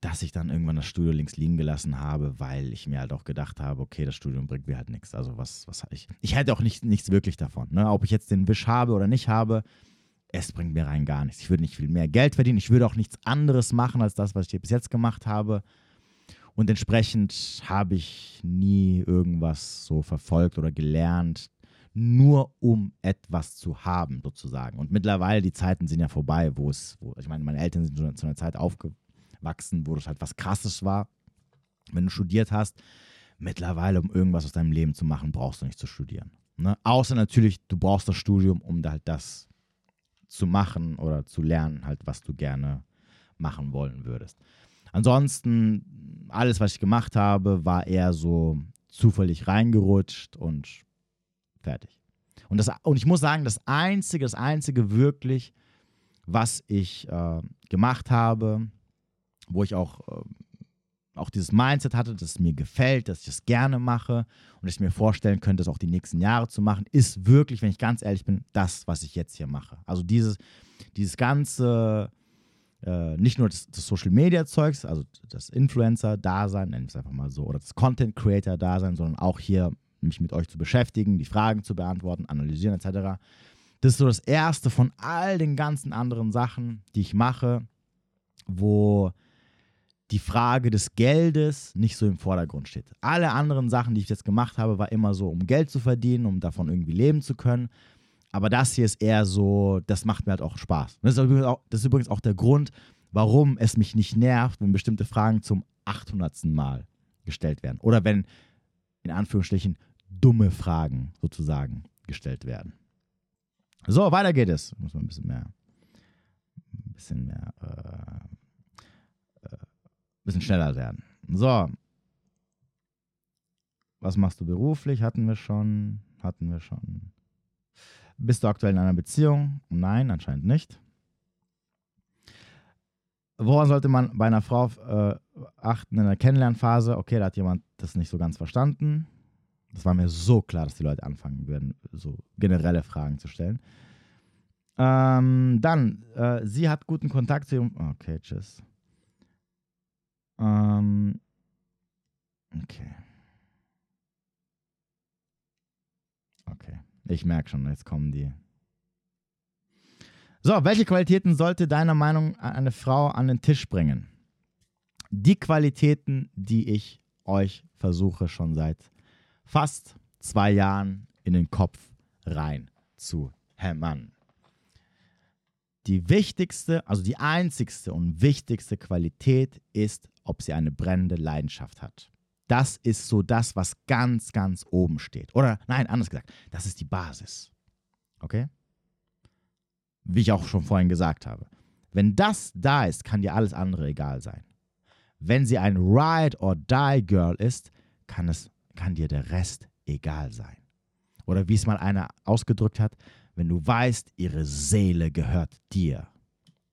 dass ich dann irgendwann das Studio links liegen gelassen habe, weil ich mir halt auch gedacht habe, okay, das Studium bringt mir halt nichts. Also was, was ich. Ich hätte auch nicht, nichts wirklich davon. Ne? Ob ich jetzt den Wisch habe oder nicht habe, es bringt mir rein gar nichts. Ich würde nicht viel mehr Geld verdienen. Ich würde auch nichts anderes machen als das, was ich bis jetzt gemacht habe. Und entsprechend habe ich nie irgendwas so verfolgt oder gelernt, nur um etwas zu haben, sozusagen. Und mittlerweile, die Zeiten sind ja vorbei, wo es, wo, ich meine, meine Eltern sind schon zu einer Zeit aufgewachsen, wo das halt was Krasses war. Wenn du studiert hast, mittlerweile, um irgendwas aus deinem Leben zu machen, brauchst du nicht zu studieren. Ne? Außer natürlich, du brauchst das Studium, um da halt das zu machen oder zu lernen, halt, was du gerne machen wollen würdest. Ansonsten, alles, was ich gemacht habe, war eher so zufällig reingerutscht und fertig. Und, das, und ich muss sagen, das Einzige, das Einzige wirklich, was ich äh, gemacht habe, wo ich auch äh, auch dieses Mindset hatte, dass es mir gefällt, dass ich es gerne mache und ich mir vorstellen könnte, es auch die nächsten Jahre zu machen, ist wirklich, wenn ich ganz ehrlich bin, das, was ich jetzt hier mache. Also dieses, dieses ganze, äh, nicht nur das, das Social-Media-Zeugs, also das Influencer-Dasein, nenne ich es einfach mal so, oder das Content-Creator-Dasein, sondern auch hier mich mit euch zu beschäftigen, die Fragen zu beantworten, analysieren etc. Das ist so das Erste von all den ganzen anderen Sachen, die ich mache, wo die Frage des Geldes nicht so im Vordergrund steht. Alle anderen Sachen, die ich jetzt gemacht habe, war immer so, um Geld zu verdienen, um davon irgendwie leben zu können. Aber das hier ist eher so, das macht mir halt auch Spaß. Das ist, übrigens auch, das ist übrigens auch der Grund, warum es mich nicht nervt, wenn bestimmte Fragen zum 800. Mal gestellt werden. Oder wenn, in Anführungsstrichen, dumme Fragen sozusagen gestellt werden. So, weiter geht es. Muss man ein bisschen mehr, ein bisschen mehr äh, bisschen schneller werden. So. Was machst du beruflich? Hatten wir schon. Hatten wir schon. Bist du aktuell in einer Beziehung? Nein, anscheinend nicht. Woran sollte man bei einer Frau äh, achten in der Kennenlernphase? Okay, da hat jemand das nicht so ganz verstanden. Das war mir so klar, dass die Leute anfangen würden, so generelle Fragen zu stellen. Ähm, dann, äh, sie hat guten Kontakt zu ihrem. Okay, tschüss. Ähm, okay. Okay. Ich merke schon, jetzt kommen die. So, welche Qualitäten sollte deiner Meinung nach eine Frau an den Tisch bringen? Die Qualitäten, die ich euch versuche schon seit fast zwei Jahren in den Kopf rein zu hämmern die wichtigste, also die einzigste und wichtigste Qualität ist, ob sie eine brennende Leidenschaft hat. Das ist so das, was ganz, ganz oben steht. Oder nein, anders gesagt, das ist die Basis. Okay? Wie ich auch schon vorhin gesagt habe. Wenn das da ist, kann dir alles andere egal sein. Wenn sie ein Ride or Die Girl ist, kann, es, kann dir der Rest egal sein. Oder wie es mal einer ausgedrückt hat, wenn du weißt, ihre Seele gehört dir,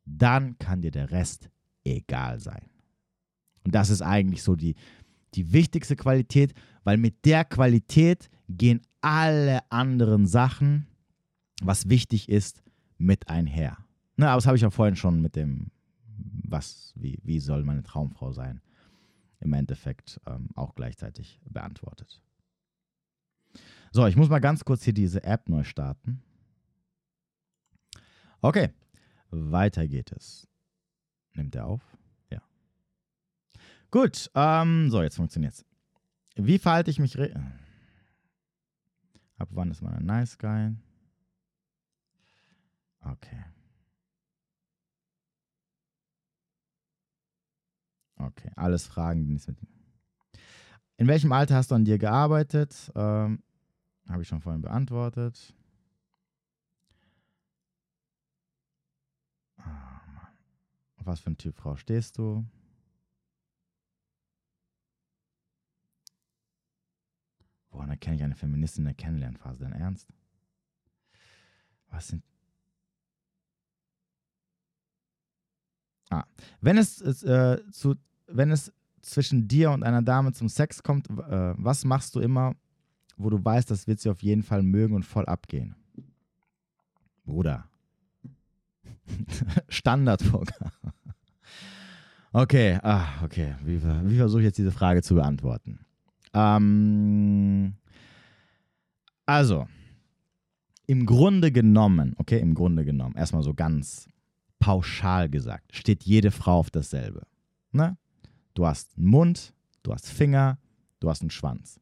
dann kann dir der Rest egal sein. Und das ist eigentlich so die, die wichtigste Qualität, weil mit der Qualität gehen alle anderen Sachen, was wichtig ist, mit einher. Ne, aber das habe ich ja vorhin schon mit dem, was, wie, wie soll meine Traumfrau sein, im Endeffekt ähm, auch gleichzeitig beantwortet. So, ich muss mal ganz kurz hier diese App neu starten. Okay, weiter geht es. Nimmt er auf? Ja. Gut, ähm, so, jetzt funktioniert es. Wie verhalte ich mich? Ab wann ist man ein Nice Guy? Okay. Okay, alles Fragen, die nichts mit. In welchem Alter hast du an dir gearbeitet? Ähm, Habe ich schon vorhin beantwortet. Auf was für ein Typ Frau stehst du? Woran erkenne ich eine Feministin in der Kennenlernphase? Dein Ernst? Was sind. Ah, wenn es äh, zu, wenn es zwischen dir und einer Dame zum Sex kommt, äh, was machst du immer, wo du weißt, das wird sie auf jeden Fall mögen und voll abgehen? Bruder. Standardprogramm. Okay, ah, okay. Wie, wie versuche ich jetzt diese Frage zu beantworten? Ähm, also, im Grunde genommen, okay, im Grunde genommen, erstmal so ganz pauschal gesagt, steht jede Frau auf dasselbe. Ne? Du hast einen Mund, du hast Finger, du hast einen Schwanz.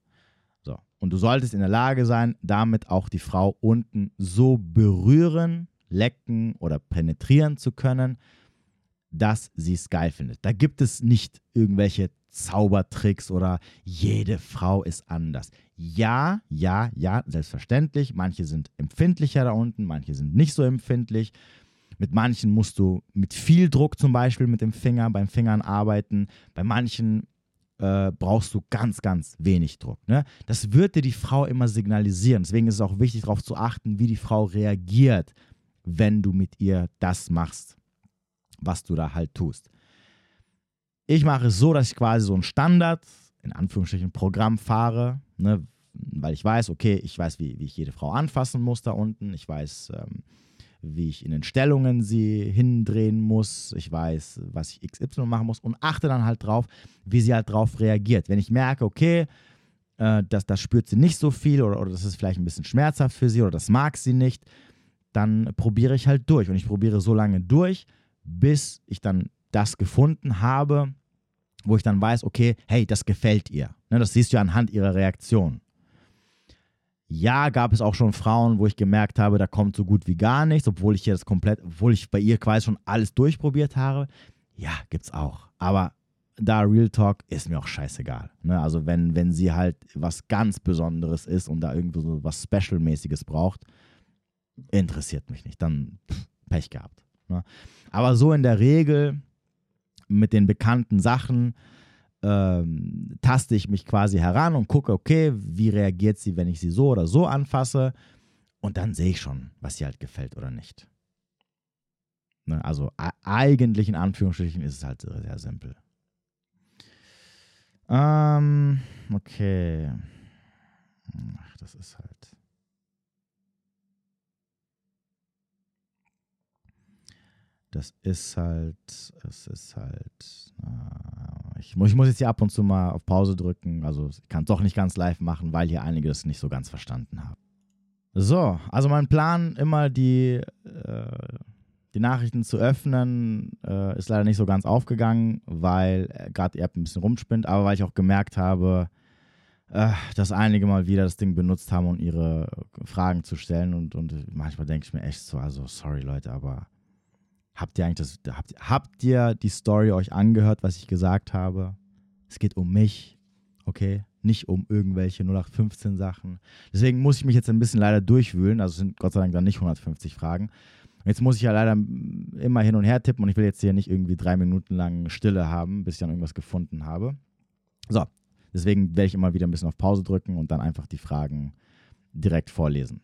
So. Und du solltest in der Lage sein, damit auch die Frau unten so berühren, lecken oder penetrieren zu können, dass sie es geil findet. Da gibt es nicht irgendwelche Zaubertricks oder jede Frau ist anders. Ja, ja, ja, selbstverständlich. Manche sind empfindlicher da unten, manche sind nicht so empfindlich. Mit manchen musst du mit viel Druck zum Beispiel mit dem Finger, beim Fingern arbeiten. Bei manchen äh, brauchst du ganz, ganz wenig Druck. Ne? Das wird dir die Frau immer signalisieren. Deswegen ist es auch wichtig darauf zu achten, wie die Frau reagiert, wenn du mit ihr das machst, was du da halt tust. Ich mache es so, dass ich quasi so ein Standard, in Anführungsstrichen, Programm fahre, ne, weil ich weiß, okay, ich weiß, wie, wie ich jede Frau anfassen muss da unten. Ich weiß, ähm, wie ich in den Stellungen sie hindrehen muss. Ich weiß, was ich XY machen muss und achte dann halt drauf, wie sie halt drauf reagiert. Wenn ich merke, okay, äh, das, das spürt sie nicht so viel oder, oder das ist vielleicht ein bisschen schmerzhaft für sie oder das mag sie nicht, dann probiere ich halt durch. Und ich probiere so lange durch, bis ich dann das gefunden habe, wo ich dann weiß, okay, hey, das gefällt ihr. Ne, das siehst du anhand ihrer Reaktion. Ja, gab es auch schon Frauen, wo ich gemerkt habe, da kommt so gut wie gar nichts, obwohl ich hier das komplett, obwohl ich bei ihr quasi schon alles durchprobiert habe. Ja, gibt's auch. Aber da Real Talk ist mir auch scheißegal. Ne? Also wenn, wenn sie halt was ganz Besonderes ist und da irgendwo so was Special-mäßiges braucht, interessiert mich nicht. Dann pff, Pech gehabt. Ne? Aber so in der Regel mit den bekannten Sachen ähm, taste ich mich quasi heran und gucke, okay, wie reagiert sie, wenn ich sie so oder so anfasse. Und dann sehe ich schon, was ihr halt gefällt oder nicht. Ne, also eigentlich in Anführungsstrichen ist es halt sehr simpel. Ähm, okay. Ach, das ist halt. Das ist halt, es ist halt, äh, ich, muss, ich muss jetzt hier ab und zu mal auf Pause drücken, also ich kann es doch nicht ganz live machen, weil hier einige das nicht so ganz verstanden haben. So, also mein Plan, immer die, äh, die Nachrichten zu öffnen, äh, ist leider nicht so ganz aufgegangen, weil äh, gerade die App ein bisschen rumspinnt, aber weil ich auch gemerkt habe, äh, dass einige mal wieder das Ding benutzt haben, um ihre Fragen zu stellen und, und manchmal denke ich mir echt so, also sorry Leute, aber Habt ihr eigentlich das, habt, habt ihr die Story euch angehört, was ich gesagt habe? Es geht um mich, okay? Nicht um irgendwelche 0815 Sachen. Deswegen muss ich mich jetzt ein bisschen leider durchwühlen. Also sind Gott sei Dank dann nicht 150 Fragen. Jetzt muss ich ja leider immer hin und her tippen und ich will jetzt hier nicht irgendwie drei Minuten lang Stille haben, bis ich dann irgendwas gefunden habe. So, deswegen werde ich immer wieder ein bisschen auf Pause drücken und dann einfach die Fragen direkt vorlesen.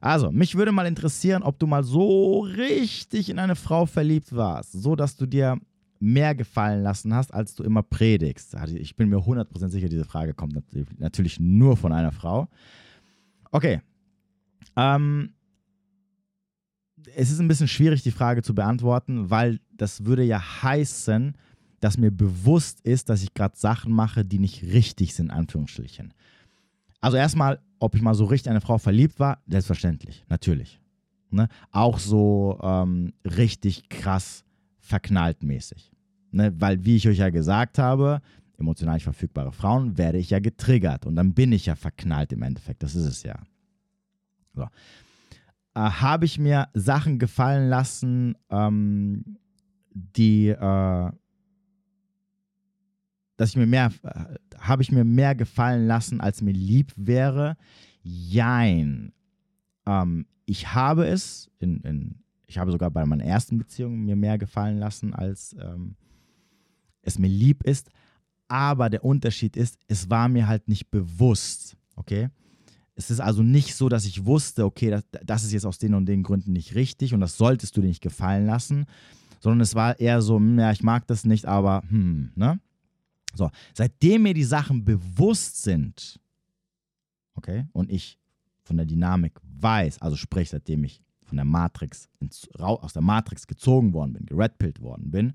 Also, mich würde mal interessieren, ob du mal so richtig in eine Frau verliebt warst, so dass du dir mehr gefallen lassen hast, als du immer predigst? Also ich bin mir 100% sicher, diese Frage kommt natürlich nur von einer Frau. Okay. Ähm, es ist ein bisschen schwierig, die Frage zu beantworten, weil das würde ja heißen, dass mir bewusst ist, dass ich gerade Sachen mache, die nicht richtig sind, Anführungsstrichen. Also erstmal, ob ich mal so richtig eine Frau verliebt war, selbstverständlich, natürlich. Ne? Auch so ähm, richtig krass verknallt mäßig. Ne? Weil, wie ich euch ja gesagt habe, emotional nicht verfügbare Frauen werde ich ja getriggert und dann bin ich ja verknallt im Endeffekt. Das ist es ja. So. Äh, habe ich mir Sachen gefallen lassen, ähm, die, äh, dass ich mir mehr, äh, habe ich mir mehr gefallen lassen, als mir lieb wäre? Jein. Ähm, ich habe es, in, in, ich habe sogar bei meiner ersten Beziehung mir mehr gefallen lassen, als ähm, es mir lieb ist. Aber der Unterschied ist, es war mir halt nicht bewusst. Okay? Es ist also nicht so, dass ich wusste, okay, das, das ist jetzt aus den und den Gründen nicht richtig und das solltest du dir nicht gefallen lassen, sondern es war eher so, hm, ja, ich mag das nicht, aber hm, ne? So, seitdem mir die Sachen bewusst sind, okay, und ich von der Dynamik weiß, also sprich, seitdem ich von der Matrix ins, aus der Matrix gezogen worden bin, geredpillt worden bin,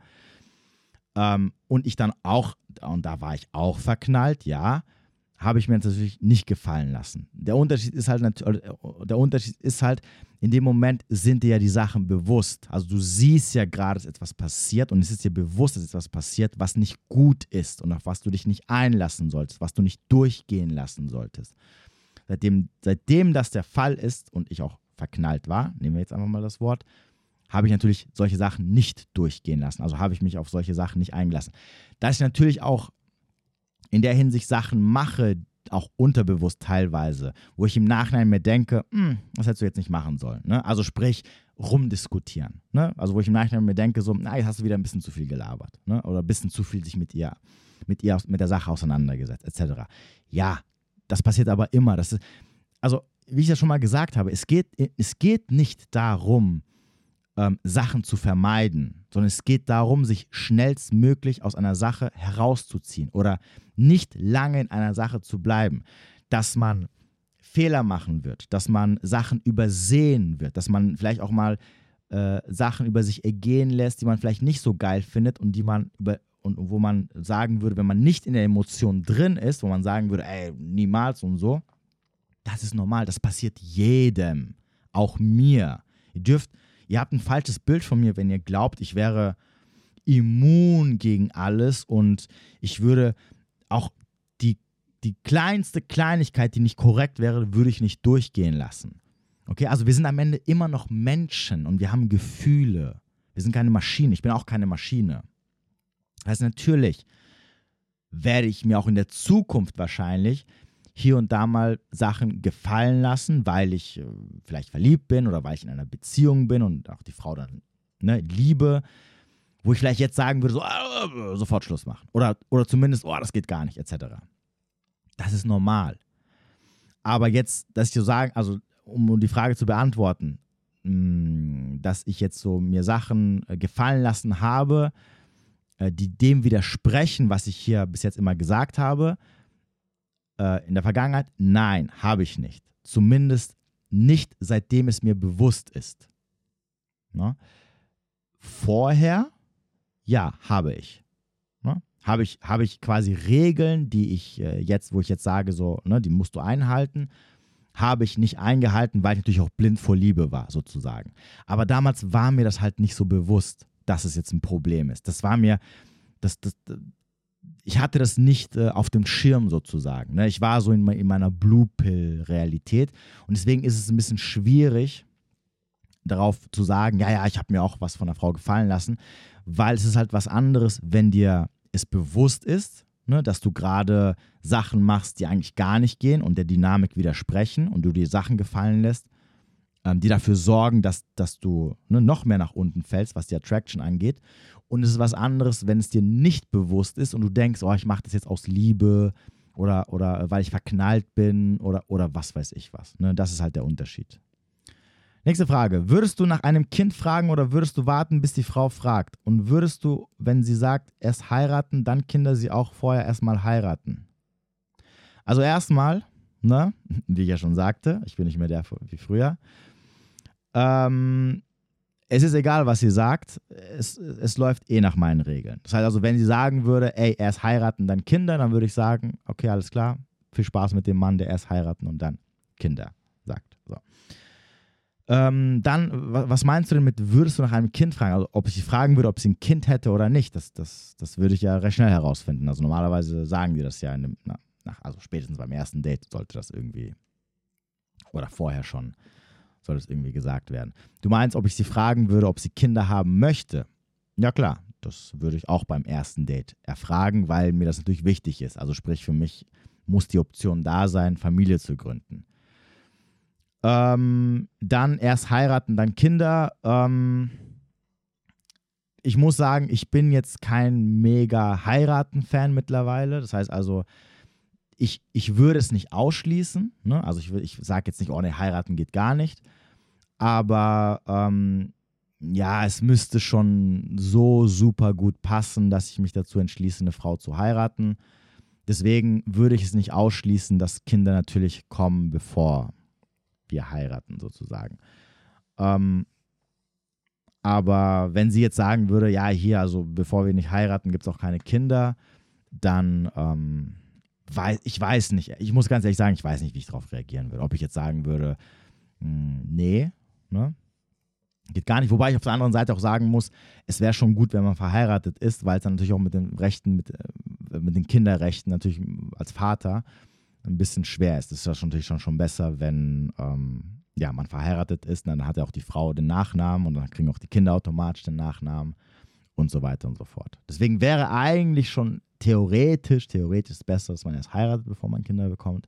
ähm, und ich dann auch, und da war ich auch verknallt, ja, habe ich mir natürlich nicht gefallen lassen. Der Unterschied ist halt, der Unterschied ist halt, in dem Moment sind dir ja die Sachen bewusst. Also du siehst ja gerade, dass etwas passiert und es ist dir bewusst, dass etwas passiert, was nicht gut ist und auf was du dich nicht einlassen solltest, was du nicht durchgehen lassen solltest. Seitdem, seitdem das der Fall ist und ich auch verknallt war, nehmen wir jetzt einfach mal das Wort, habe ich natürlich solche Sachen nicht durchgehen lassen. Also habe ich mich auf solche Sachen nicht eingelassen. Dass ich natürlich auch in der Hinsicht Sachen mache, auch unterbewusst teilweise, wo ich im Nachhinein mir denke, hm, das hättest du jetzt nicht machen sollen. Ne? Also sprich, rumdiskutieren. Ne? Also wo ich im Nachhinein mir denke, so, na, jetzt hast du wieder ein bisschen zu viel gelabert. Ne? Oder ein bisschen zu viel sich mit ihr, mit ihr, mit der Sache auseinandergesetzt, etc. Ja, das passiert aber immer. Das ist, also, wie ich ja schon mal gesagt habe, es geht, es geht nicht darum, ähm, Sachen zu vermeiden, sondern es geht darum, sich schnellstmöglich aus einer Sache herauszuziehen oder nicht lange in einer Sache zu bleiben. Dass man Fehler machen wird, dass man Sachen übersehen wird, dass man vielleicht auch mal äh, Sachen über sich ergehen lässt, die man vielleicht nicht so geil findet und die man über und wo man sagen würde, wenn man nicht in der Emotion drin ist, wo man sagen würde, ey, niemals und so, das ist normal, das passiert jedem, auch mir. Ihr dürft, ihr habt ein falsches Bild von mir, wenn ihr glaubt, ich wäre immun gegen alles und ich würde auch die, die kleinste Kleinigkeit, die nicht korrekt wäre, würde ich nicht durchgehen lassen. Okay, also wir sind am Ende immer noch Menschen und wir haben Gefühle. Wir sind keine Maschine. Ich bin auch keine Maschine. Das heißt, natürlich werde ich mir auch in der Zukunft wahrscheinlich hier und da mal Sachen gefallen lassen, weil ich äh, vielleicht verliebt bin oder weil ich in einer Beziehung bin und auch die Frau dann ne, liebe, wo ich vielleicht jetzt sagen würde, so, äh, sofort Schluss machen. Oder, oder zumindest, oh, das geht gar nicht, etc. Das ist normal. Aber jetzt, dass ich so sagen, also um, die Frage zu beantworten, mm, dass ich jetzt so mir Sachen äh, gefallen lassen habe, äh, die dem widersprechen, was ich hier bis jetzt immer gesagt habe, äh, in der Vergangenheit? Nein, habe ich nicht. Zumindest nicht, seitdem es mir bewusst ist. Na? Vorher, ja, habe ich. Na? Habe ich, habe ich quasi Regeln, die ich äh, jetzt, wo ich jetzt sage, so, ne, die musst du einhalten, habe ich nicht eingehalten, weil ich natürlich auch blind vor Liebe war, sozusagen. Aber damals war mir das halt nicht so bewusst, dass es jetzt ein Problem ist. Das war mir, das, das, ich hatte das nicht äh, auf dem Schirm sozusagen. Ne? Ich war so in, in meiner Blue Pill-Realität und deswegen ist es ein bisschen schwierig, darauf zu sagen, ja, ja, ich habe mir auch was von der Frau gefallen lassen, weil es ist halt was anderes, wenn dir es bewusst ist, ne, dass du gerade Sachen machst, die eigentlich gar nicht gehen und der Dynamik widersprechen und du dir Sachen gefallen lässt, ähm, die dafür sorgen, dass, dass du ne, noch mehr nach unten fällst, was die Attraction angeht. Und es ist was anderes, wenn es dir nicht bewusst ist und du denkst, oh, ich mache das jetzt aus Liebe oder, oder weil ich verknallt bin oder, oder was weiß ich was. Ne? Das ist halt der Unterschied. Nächste Frage. Würdest du nach einem Kind fragen oder würdest du warten, bis die Frau fragt? Und würdest du, wenn sie sagt, erst heiraten, dann Kinder sie auch vorher erstmal heiraten? Also erstmal, ne, wie ich ja schon sagte, ich bin nicht mehr der wie früher. Ähm, es ist egal, was sie sagt, es, es läuft eh nach meinen Regeln. Das heißt also, wenn sie sagen würde, ey, erst heiraten, dann Kinder, dann würde ich sagen, okay, alles klar, viel Spaß mit dem Mann, der erst heiraten und dann Kinder sagt. So. Ähm, dann, was meinst du denn mit, würdest du nach einem Kind fragen? Also, ob ich sie fragen würde, ob sie ein Kind hätte oder nicht, das, das, das würde ich ja recht schnell herausfinden. Also normalerweise sagen die das ja, in na, nach, also spätestens beim ersten Date sollte das irgendwie, oder vorher schon, soll das irgendwie gesagt werden. Du meinst, ob ich sie fragen würde, ob sie Kinder haben möchte? Ja klar, das würde ich auch beim ersten Date erfragen, weil mir das natürlich wichtig ist. Also sprich, für mich muss die Option da sein, Familie zu gründen. Ähm, dann erst heiraten, dann Kinder. Ähm, ich muss sagen, ich bin jetzt kein mega Heiraten-Fan mittlerweile. Das heißt also, ich, ich würde es nicht ausschließen. Ne? Also ich, ich sage jetzt nicht, oh ne, heiraten geht gar nicht. Aber ähm, ja, es müsste schon so super gut passen, dass ich mich dazu entschließe, eine Frau zu heiraten. Deswegen würde ich es nicht ausschließen, dass Kinder natürlich kommen, bevor wir heiraten sozusagen. Ähm, aber wenn sie jetzt sagen würde, ja, hier, also bevor wir nicht heiraten, gibt es auch keine Kinder, dann ähm, weiß ich weiß nicht. Ich muss ganz ehrlich sagen, ich weiß nicht, wie ich darauf reagieren würde. Ob ich jetzt sagen würde, mh, hm, nee, ne? Geht gar nicht. Wobei ich auf der anderen Seite auch sagen muss, es wäre schon gut, wenn man verheiratet ist, weil es dann natürlich auch mit den Rechten, mit, äh, mit den Kinderrechten natürlich als Vater ein bisschen schwer ist. Das ist ja natürlich schon, schon besser, wenn ähm, ja, man verheiratet ist. Dann hat ja auch die Frau den Nachnamen und dann kriegen auch die Kinder automatisch den Nachnamen und so weiter und so fort. Deswegen wäre eigentlich schon theoretisch, theoretisch besser, dass man erst heiratet, bevor man Kinder bekommt.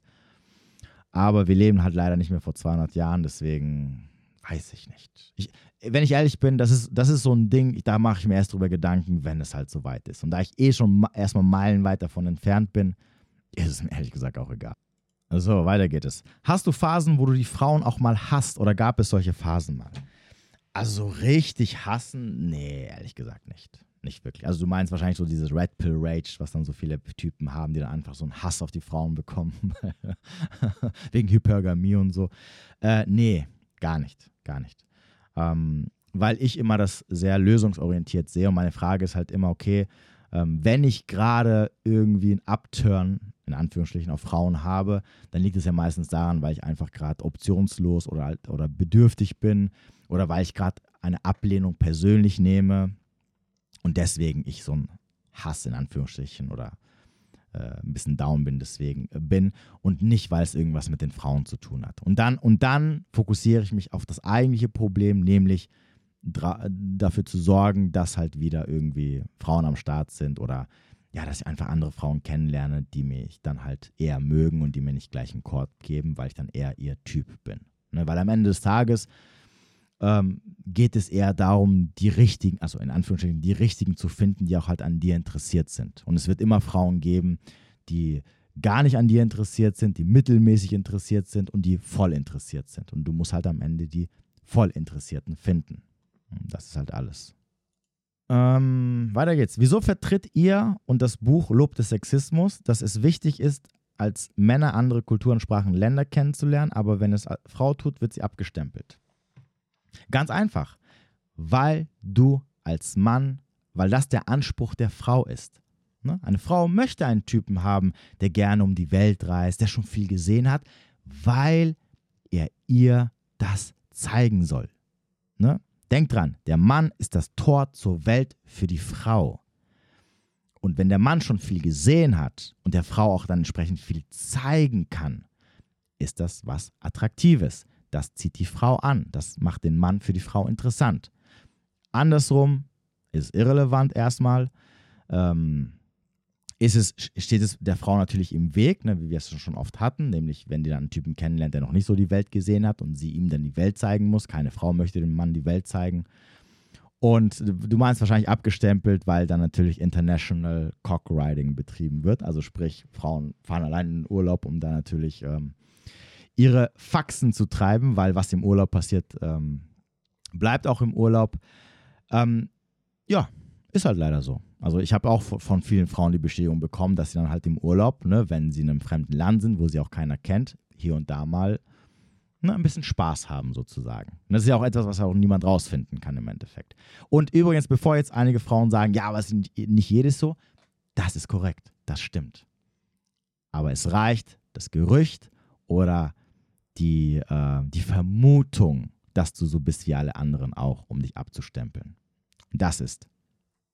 Aber wir leben halt leider nicht mehr vor 200 Jahren, deswegen weiß ich nicht. Ich, wenn ich ehrlich bin, das ist, das ist so ein Ding, da mache ich mir erst drüber Gedanken, wenn es halt so weit ist. Und da ich eh schon erstmal meilenweit davon entfernt bin, ist es mir ehrlich gesagt auch egal. So, weiter geht es. Hast du Phasen, wo du die Frauen auch mal hasst oder gab es solche Phasen mal? Also so richtig hassen? Nee, ehrlich gesagt nicht. Nicht wirklich. Also du meinst wahrscheinlich so dieses Red Pill Rage, was dann so viele Typen haben, die dann einfach so einen Hass auf die Frauen bekommen. Wegen Hypergamie und so. Äh, nee, gar nicht. Gar nicht. Ähm, weil ich immer das sehr lösungsorientiert sehe und meine Frage ist halt immer, okay, ähm, wenn ich gerade irgendwie einen Upturn in Anführungsstrichen auf Frauen habe, dann liegt es ja meistens daran, weil ich einfach gerade optionslos oder, oder bedürftig bin oder weil ich gerade eine Ablehnung persönlich nehme und deswegen ich so ein Hass in Anführungsstrichen oder äh, ein bisschen down bin, deswegen äh, bin und nicht, weil es irgendwas mit den Frauen zu tun hat. Und dann, und dann fokussiere ich mich auf das eigentliche Problem, nämlich dafür zu sorgen, dass halt wieder irgendwie Frauen am Start sind oder ja, dass ich einfach andere Frauen kennenlerne, die mich dann halt eher mögen und die mir nicht gleich einen Korb geben, weil ich dann eher ihr Typ bin. Ne? Weil am Ende des Tages ähm, geht es eher darum, die richtigen, also in Anführungsstrichen, die richtigen zu finden, die auch halt an dir interessiert sind. Und es wird immer Frauen geben, die gar nicht an dir interessiert sind, die mittelmäßig interessiert sind und die voll interessiert sind. Und du musst halt am Ende die voll Interessierten finden. Das ist halt alles. Ähm, weiter geht's. Wieso vertritt ihr und das Buch Lob des Sexismus, dass es wichtig ist, als Männer andere Kulturen, Sprachen, Länder kennenzulernen, aber wenn es Frau tut, wird sie abgestempelt? Ganz einfach, weil du als Mann, weil das der Anspruch der Frau ist. Ne? Eine Frau möchte einen Typen haben, der gerne um die Welt reist, der schon viel gesehen hat, weil er ihr das zeigen soll. Ne? Denk dran, der Mann ist das Tor zur Welt für die Frau. Und wenn der Mann schon viel gesehen hat und der Frau auch dann entsprechend viel zeigen kann, ist das was Attraktives. Das zieht die Frau an. Das macht den Mann für die Frau interessant. Andersrum ist irrelevant erstmal. Ähm, ist es, steht es der Frau natürlich im Weg, ne, wie wir es schon oft hatten, nämlich wenn die dann einen Typen kennenlernt, der noch nicht so die Welt gesehen hat und sie ihm dann die Welt zeigen muss. Keine Frau möchte dem Mann die Welt zeigen. Und du meinst wahrscheinlich abgestempelt, weil dann natürlich International Cockriding betrieben wird. Also sprich, Frauen fahren allein in den Urlaub, um da natürlich ähm, ihre Faxen zu treiben, weil was im Urlaub passiert, ähm, bleibt auch im Urlaub. Ähm, ja, ist halt leider so. Also ich habe auch von vielen Frauen die Bestätigung bekommen, dass sie dann halt im Urlaub, ne, wenn sie in einem fremden Land sind, wo sie auch keiner kennt, hier und da mal ne, ein bisschen Spaß haben sozusagen. Und das ist ja auch etwas, was auch niemand rausfinden kann im Endeffekt. Und übrigens, bevor jetzt einige Frauen sagen, ja, aber es ist nicht jedes so, das ist korrekt, das stimmt. Aber es reicht das Gerücht oder die, äh, die Vermutung, dass du so bist wie alle anderen auch, um dich abzustempeln. Das ist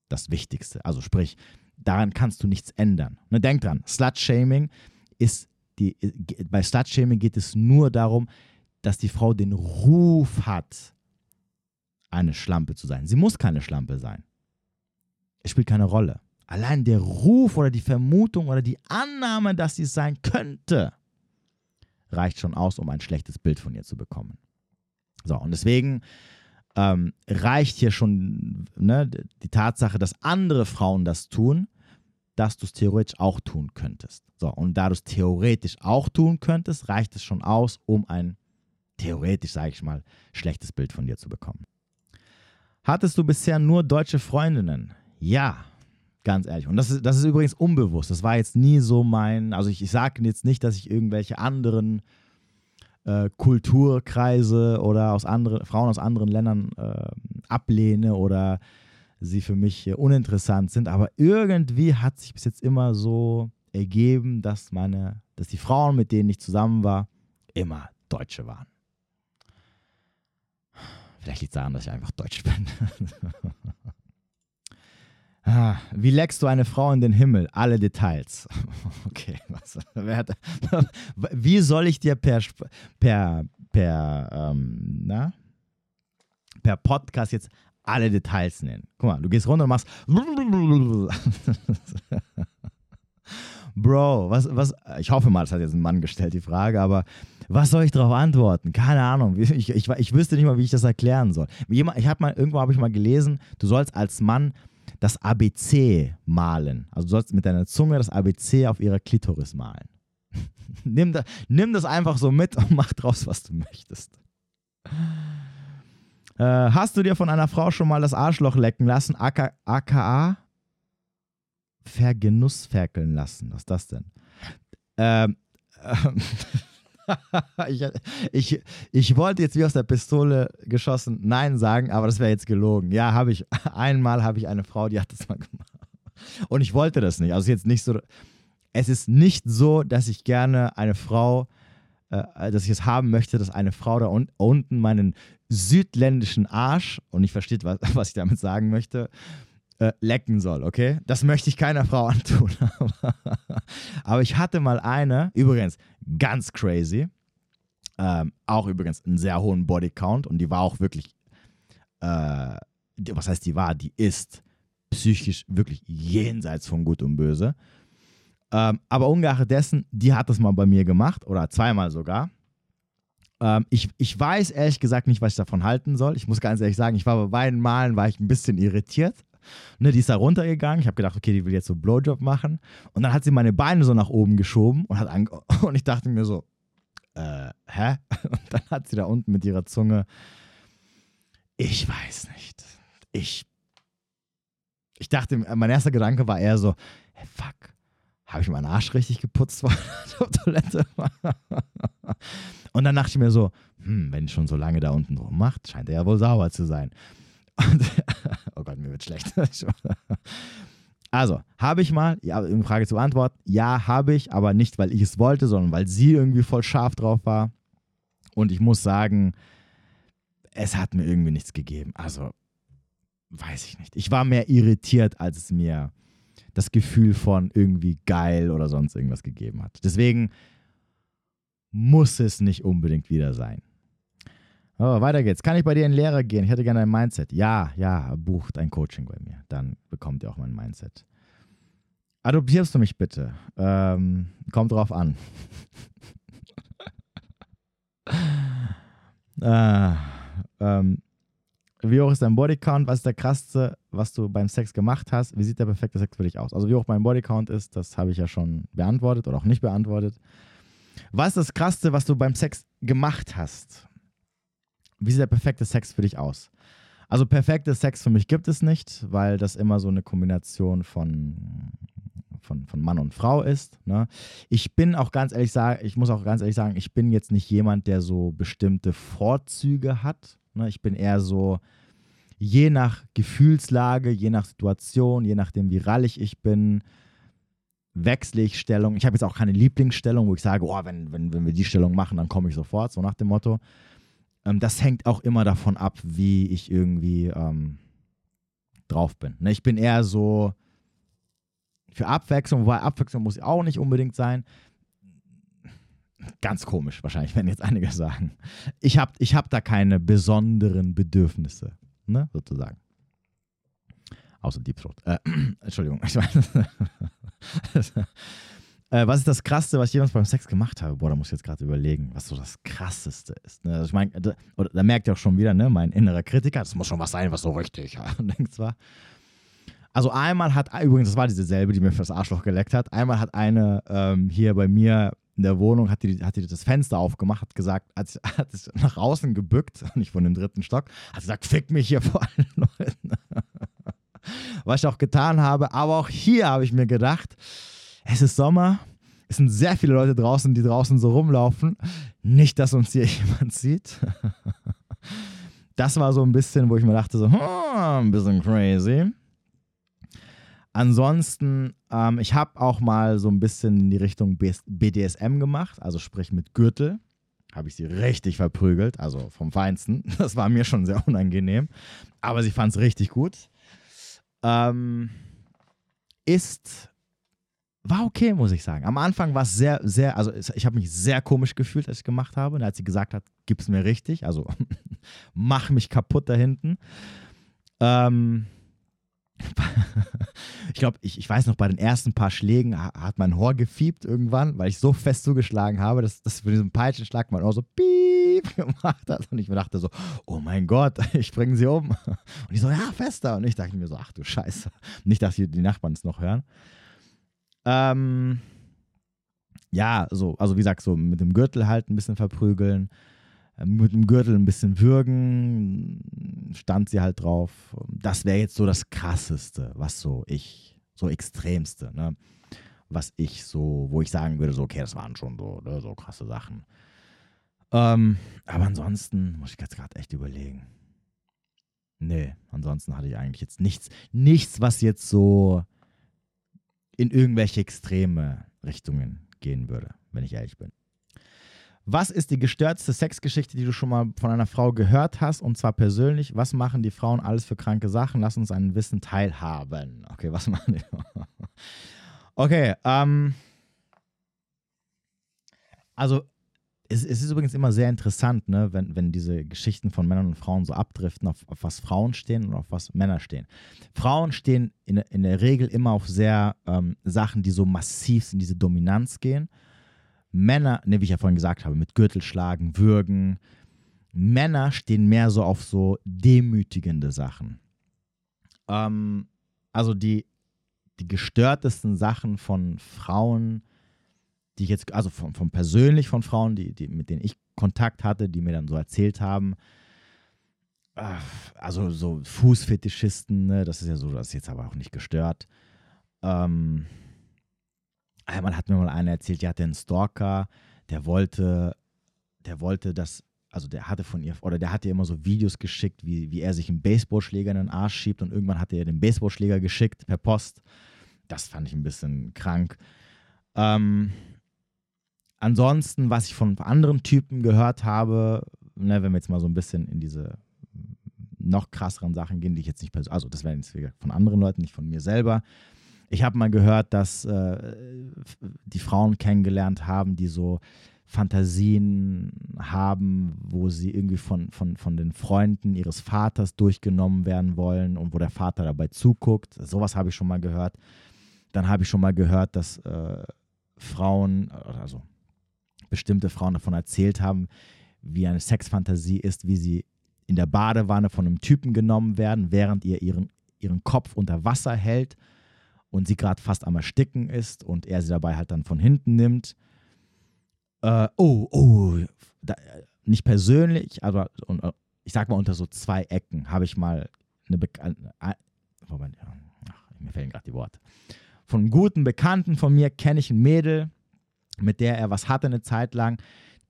das Wichtigste. Also sprich, daran kannst du nichts ändern. Ne, denk dran, Slut-Shaming ist die, bei Slut-Shaming geht es nur darum, dass die Frau den Ruf hat, eine Schlampe zu sein. Sie muss keine Schlampe sein. Es spielt keine Rolle. Allein der Ruf oder die Vermutung oder die Annahme, dass sie es sein könnte, reicht schon aus, um ein schlechtes Bild von ihr zu bekommen. So, und deswegen ähm, reicht hier schon ne, die Tatsache, dass andere Frauen das tun, dass du es theoretisch auch tun könntest. So, und da du es theoretisch auch tun könntest, reicht es schon aus, um ein theoretisch, sage ich mal, schlechtes Bild von dir zu bekommen. Hattest du bisher nur deutsche Freundinnen? Ja, ganz ehrlich. Und das ist, das ist übrigens unbewusst. Das war jetzt nie so mein, also ich, ich sage jetzt nicht, dass ich irgendwelche anderen äh, Kulturkreise oder aus anderen, Frauen aus anderen Ländern äh, ablehne oder sie für mich uninteressant sind. Aber irgendwie hat sich bis jetzt immer so ergeben, dass meine, dass die Frauen, mit denen ich zusammen war, immer Deutsche waren. Vielleicht liegt es daran, dass ich einfach Deutsch bin. ah, wie leckst du eine Frau in den Himmel? Alle Details. okay, was, hat, wie soll ich dir per, per, per, ähm, na, per Podcast jetzt alle Details nennen? Guck mal, du gehst runter und machst. Bro, was, was, ich hoffe mal, das hat jetzt ein Mann gestellt, die Frage, aber was soll ich darauf antworten? Keine Ahnung. Ich, ich, ich wüsste nicht mal, wie ich das erklären soll. Ich habe mal, irgendwo habe ich mal gelesen, du sollst als Mann das ABC malen. Also du sollst mit deiner Zunge das ABC auf ihrer Klitoris malen. nimm, da, nimm das einfach so mit und mach draus, was du möchtest. Äh, hast du dir von einer Frau schon mal das Arschloch lecken lassen? AK, AKA? Vergenussferkeln lassen. Was ist das denn? Ähm, ähm ich, ich, ich wollte jetzt wie aus der Pistole geschossen Nein sagen, aber das wäre jetzt gelogen. Ja, habe ich. Einmal habe ich eine Frau, die hat das mal gemacht. Und ich wollte das nicht. Also jetzt nicht so. Es ist nicht so, dass ich gerne eine Frau, äh, dass ich es haben möchte, dass eine Frau da un unten meinen südländischen Arsch, und ich verstehe, was, was ich damit sagen möchte, äh, lecken soll, okay? Das möchte ich keiner Frau antun. Aber ich hatte mal eine, übrigens ganz crazy, ähm, auch übrigens einen sehr hohen Bodycount und die war auch wirklich, äh, was heißt die war, die ist psychisch wirklich jenseits von Gut und Böse. Ähm, aber ungeachtet dessen, die hat das mal bei mir gemacht oder zweimal sogar. Ähm, ich, ich weiß ehrlich gesagt nicht, was ich davon halten soll. Ich muss ganz ehrlich sagen, ich war bei beiden Malen war ich ein bisschen irritiert. Ne, die ist da runtergegangen. Ich habe gedacht, okay, die will jetzt so Blowjob machen. Und dann hat sie meine Beine so nach oben geschoben und hat und ich dachte mir so, äh, hä? Und dann hat sie da unten mit ihrer Zunge, ich weiß nicht. Ich, ich dachte, mein erster Gedanke war eher so, hey, fuck, habe ich meinen Arsch richtig geputzt vor der Toilette? Und dann dachte ich mir so, hm, wenn schon so lange da unten rummacht, scheint er ja wohl sauber zu sein. Und, oh Gott, mir wird schlecht. also, habe ich mal, ja, um Frage zu beantworten, ja, habe ich, aber nicht, weil ich es wollte, sondern weil sie irgendwie voll scharf drauf war. Und ich muss sagen, es hat mir irgendwie nichts gegeben. Also, weiß ich nicht. Ich war mehr irritiert, als es mir das Gefühl von irgendwie geil oder sonst irgendwas gegeben hat. Deswegen muss es nicht unbedingt wieder sein. Oh, weiter geht's. Kann ich bei dir in Lehrer gehen? Ich hätte gerne ein Mindset. Ja, ja, bucht ein Coaching bei mir. Dann bekommt ihr auch mein Mindset. Adoptierst du mich bitte? Ähm, kommt drauf an. ah, ähm, wie hoch ist dein Bodycount? Was ist der krasseste, was du beim Sex gemacht hast? Wie sieht der perfekte Sex für dich aus? Also wie hoch mein Bodycount ist, das habe ich ja schon beantwortet oder auch nicht beantwortet. Was ist das Krasseste, was du beim Sex gemacht hast? Wie sieht der perfekte Sex für dich aus? Also perfekte Sex für mich gibt es nicht, weil das immer so eine Kombination von, von, von Mann und Frau ist. Ne? Ich bin auch ganz ehrlich sagen, ich muss auch ganz ehrlich sagen, ich bin jetzt nicht jemand, der so bestimmte Vorzüge hat. Ne? Ich bin eher so, je nach Gefühlslage, je nach Situation, je nachdem, wie rallig ich bin, wechsle ich Stellung. Ich habe jetzt auch keine Lieblingsstellung, wo ich sage, oh, wenn, wenn, wenn wir die Stellung machen, dann komme ich sofort, so nach dem Motto. Ähm, das hängt auch immer davon ab, wie ich irgendwie ähm, drauf bin. Ne? Ich bin eher so für Abwechslung, wobei Abwechslung muss auch nicht unbedingt sein. Ganz komisch wahrscheinlich, wenn jetzt einige sagen. Ich habe ich hab da keine besonderen Bedürfnisse, ne, sozusagen. Außer Throat. Äh, Entschuldigung. Ich meine, äh, was ist das Krasseste, was ich jemals beim Sex gemacht habe? Boah, da muss ich jetzt gerade überlegen, was so das Krasseste ist. Ne? Also ich meine, da, da, merkt ihr auch schon wieder, ne, mein innerer Kritiker, das muss schon was sein, was so richtig ja, zwar. Also einmal hat, übrigens, das war dieselbe, die mir fürs Arschloch geleckt hat, einmal hat eine ähm, hier bei mir in der Wohnung, hat die, hat die das Fenster aufgemacht, hat gesagt, hat, hat es nach außen gebückt, nicht von dem dritten Stock, hat gesagt, fick mich hier vor allen Leuten. Was ich auch getan habe, aber auch hier habe ich mir gedacht, es ist Sommer, es sind sehr viele Leute draußen, die draußen so rumlaufen. Nicht, dass uns hier jemand sieht. Das war so ein bisschen, wo ich mir dachte, so, hm, ein bisschen crazy. Ansonsten, ähm, ich habe auch mal so ein bisschen in die Richtung BDSM gemacht, also sprich mit Gürtel. Habe ich sie richtig verprügelt, also vom Feinsten. Das war mir schon sehr unangenehm, aber sie fand es richtig gut. Ähm, ist war okay, muss ich sagen. Am Anfang war es sehr, sehr, also ich habe mich sehr komisch gefühlt, als ich gemacht habe. Und als sie gesagt hat, gib es mir richtig, also mach mich kaputt da hinten. Ähm, ich glaube, ich, ich weiß noch, bei den ersten paar Schlägen hat mein Ohr gefiebt irgendwann, weil ich so fest zugeschlagen habe, dass, dass für diesen Peitschenschlag mein Ohr so piep gemacht hat. Und ich mir dachte so, oh mein Gott, ich bringe sie um. Und ich so, ja, fester. Und ich dachte mir so, ach du Scheiße. Nicht, dass die, die Nachbarn es noch hören. Ähm, ja, so, also wie gesagt, so mit dem Gürtel halt ein bisschen verprügeln, äh, mit dem Gürtel ein bisschen würgen, stand sie halt drauf. Das wäre jetzt so das Krasseste, was so ich, so Extremste, ne? Was ich so, wo ich sagen würde, so, okay, das waren schon so, ne, so krasse Sachen. Ähm, aber ansonsten muss ich jetzt gerade echt überlegen. Nee, ansonsten hatte ich eigentlich jetzt nichts, nichts, was jetzt so in irgendwelche extreme Richtungen gehen würde, wenn ich ehrlich bin. Was ist die gestörteste Sexgeschichte, die du schon mal von einer Frau gehört hast? Und zwar persönlich. Was machen die Frauen alles für kranke Sachen? Lass uns ein Wissen teilhaben. Okay, was machen die? okay, ähm. Also, es, es, ist übrigens immer sehr interessant, ne, wenn, wenn diese Geschichten von Männern und Frauen so abdriften, auf, auf was Frauen stehen und auf was Männer stehen. Frauen stehen in, in der Regel immer auf sehr ähm, Sachen, die so massiv in diese Dominanz gehen. Männer, ne, wie ich ja vorhin gesagt habe, mit Gürtel schlagen, würgen. Männer stehen mehr so auf so demütigende Sachen. Ähm, also die, die gestörtesten Sachen von Frauen die ich jetzt, also von, von persönlich von Frauen, die, die, mit denen ich Kontakt hatte, die mir dann so erzählt haben, äh, also so Fußfetischisten, ne, das ist ja so, das ist jetzt aber auch nicht gestört. Ähm, einmal hat mir mal einer erzählt, die hatte einen Stalker, der wollte, der wollte das, also der hatte von ihr, oder der hatte ihr immer so Videos geschickt, wie, wie er sich einen Baseballschläger in den Arsch schiebt und irgendwann hatte er den Baseballschläger geschickt per Post. Das fand ich ein bisschen krank. Ähm, ansonsten, was ich von anderen Typen gehört habe, ne, wenn wir jetzt mal so ein bisschen in diese noch krasseren Sachen gehen, die ich jetzt nicht persönlich, also das wäre jetzt von anderen Leuten, nicht von mir selber. Ich habe mal gehört, dass äh, die Frauen kennengelernt haben, die so Fantasien haben, wo sie irgendwie von, von, von den Freunden ihres Vaters durchgenommen werden wollen und wo der Vater dabei zuguckt. Sowas habe ich schon mal gehört. Dann habe ich schon mal gehört, dass äh, Frauen, also bestimmte Frauen davon erzählt haben, wie eine Sexfantasie ist, wie sie in der Badewanne von einem Typen genommen werden, während ihr ihren, ihren Kopf unter Wasser hält und sie gerade fast am Ersticken ist und er sie dabei halt dann von hinten nimmt. Äh, oh, oh, da, nicht persönlich, aber und, äh, ich sag mal unter so zwei Ecken habe ich mal eine Bekannte, Moment, ach, mir fehlen gerade die Worte. Von guten Bekannten von mir kenne ich ein Mädel, mit der er was hatte eine Zeit lang.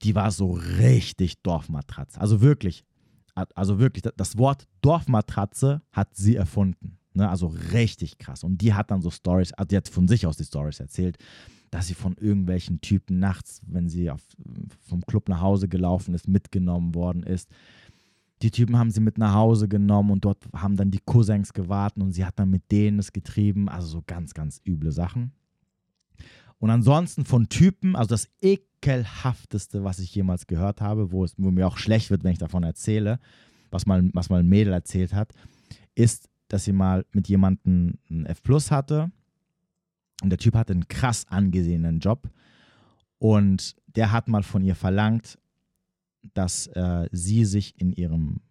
Die war so richtig Dorfmatratze. Also wirklich, also wirklich, das Wort Dorfmatratze hat sie erfunden. Ne? Also richtig krass. Und die hat dann so Stories, also die hat von sich aus die Stories erzählt, dass sie von irgendwelchen Typen nachts, wenn sie auf, vom Club nach Hause gelaufen ist, mitgenommen worden ist. Die Typen haben sie mit nach Hause genommen und dort haben dann die Cousins gewartet und sie hat dann mit denen es getrieben. Also so ganz, ganz üble Sachen. Und ansonsten von Typen, also das ekelhafteste, was ich jemals gehört habe, wo es wo mir auch schlecht wird, wenn ich davon erzähle, was mal, was mal ein Mädel erzählt hat, ist, dass sie mal mit jemandem ein F Plus hatte. Und der Typ hatte einen krass angesehenen Job. Und der hat mal von ihr verlangt, dass äh, sie sich in ihrem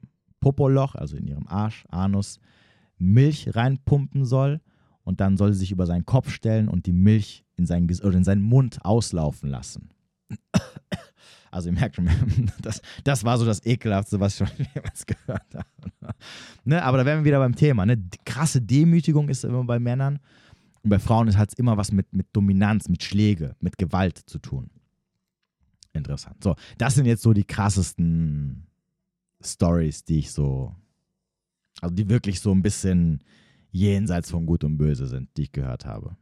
Popoloch, also in ihrem Arsch, Anus, Milch reinpumpen soll und dann soll sie sich über seinen Kopf stellen und die Milch in seinen, oder in seinen Mund auslaufen lassen. Also ihr merkt schon, das, das war so das Ekelhaftste, was ich schon jemals gehört habe. Ne? Aber da wären wir wieder beim Thema. Ne? Krasse Demütigung ist immer bei Männern und bei Frauen hat es immer was mit, mit Dominanz, mit Schläge, mit Gewalt zu tun. Interessant. So, das sind jetzt so die krassesten Stories, die ich so, also die wirklich so ein bisschen jenseits von Gut und Böse sind, die ich gehört habe.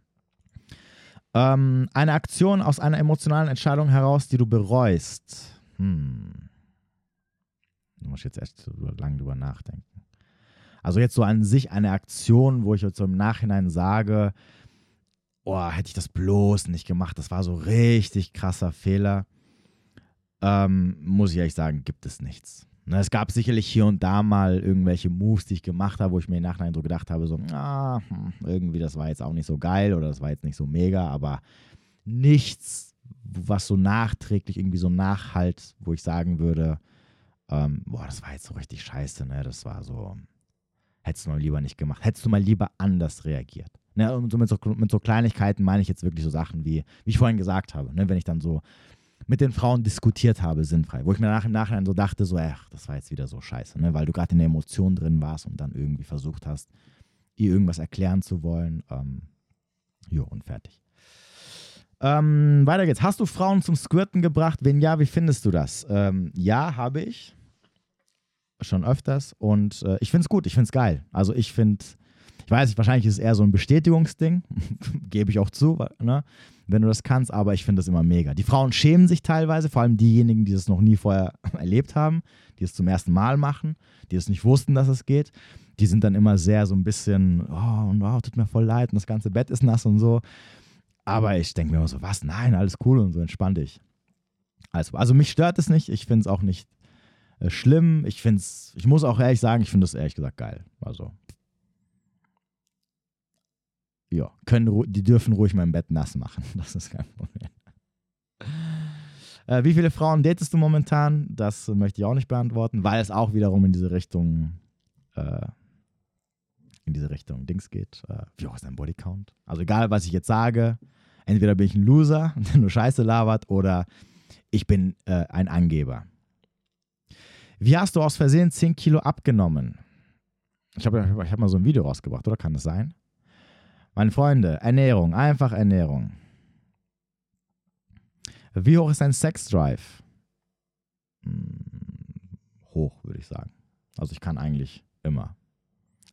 Ähm, eine Aktion aus einer emotionalen Entscheidung heraus, die du bereust. Hm. Da muss ich jetzt echt lange drüber nachdenken. Also jetzt so an sich eine Aktion, wo ich jetzt so im Nachhinein sage, oh, hätte ich das bloß nicht gemacht, das war so richtig krasser Fehler. Ähm, muss ich ehrlich sagen, gibt es nichts. Es gab sicherlich hier und da mal irgendwelche Moves, die ich gemacht habe, wo ich mir im Nachhinein so gedacht habe, so, ah, hm, irgendwie das war jetzt auch nicht so geil oder das war jetzt nicht so mega, aber nichts, was so nachträglich irgendwie so nachhalt, wo ich sagen würde, ähm, boah, das war jetzt so richtig scheiße, ne? Das war so, hättest du mal lieber nicht gemacht, hättest du mal lieber anders reagiert. Ne? Und so mit, so, mit so Kleinigkeiten meine ich jetzt wirklich so Sachen wie, wie ich vorhin gesagt habe, ne? wenn ich dann so mit den Frauen diskutiert habe, sinnfrei. Wo ich mir nach im Nachhinein so dachte, so, ach, das war jetzt wieder so scheiße, ne? weil du gerade in der Emotion drin warst und dann irgendwie versucht hast, ihr irgendwas erklären zu wollen. Ähm, jo, und fertig. Ähm, weiter geht's. Hast du Frauen zum Squirten gebracht? Wenn ja, wie findest du das? Ähm, ja, habe ich. Schon öfters. Und äh, ich finde es gut, ich finde es geil. Also ich finde, ich weiß nicht, wahrscheinlich ist es eher so ein Bestätigungsding. Gebe ich auch zu. Ne? Wenn du das kannst, aber ich finde das immer mega. Die Frauen schämen sich teilweise, vor allem diejenigen, die das noch nie vorher erlebt haben, die es zum ersten Mal machen, die es nicht wussten, dass es geht. Die sind dann immer sehr so ein bisschen, oh, wow, tut mir voll leid und das ganze Bett ist nass und so. Aber ich denke mir immer so, was? Nein, alles cool und so, entspann dich. Also, also mich stört es nicht, ich finde es auch nicht äh, schlimm. Ich finde es, ich muss auch ehrlich sagen, ich finde es ehrlich gesagt geil. Also ja, können, die dürfen ruhig mein Bett nass machen. Das ist kein Problem. Äh, wie viele Frauen datest du momentan? Das möchte ich auch nicht beantworten, weil es auch wiederum in diese Richtung, äh, in diese Richtung Dings geht. Äh, wie hoch ist dein Bodycount? Also egal, was ich jetzt sage, entweder bin ich ein Loser, der nur Scheiße labert, oder ich bin äh, ein Angeber. Wie hast du aus Versehen 10 Kilo abgenommen? Ich habe ich hab mal so ein Video rausgebracht, oder kann das sein? Meine Freunde, Ernährung, einfach Ernährung. Wie hoch ist dein Sexdrive? Hm, hoch, würde ich sagen. Also ich kann eigentlich immer.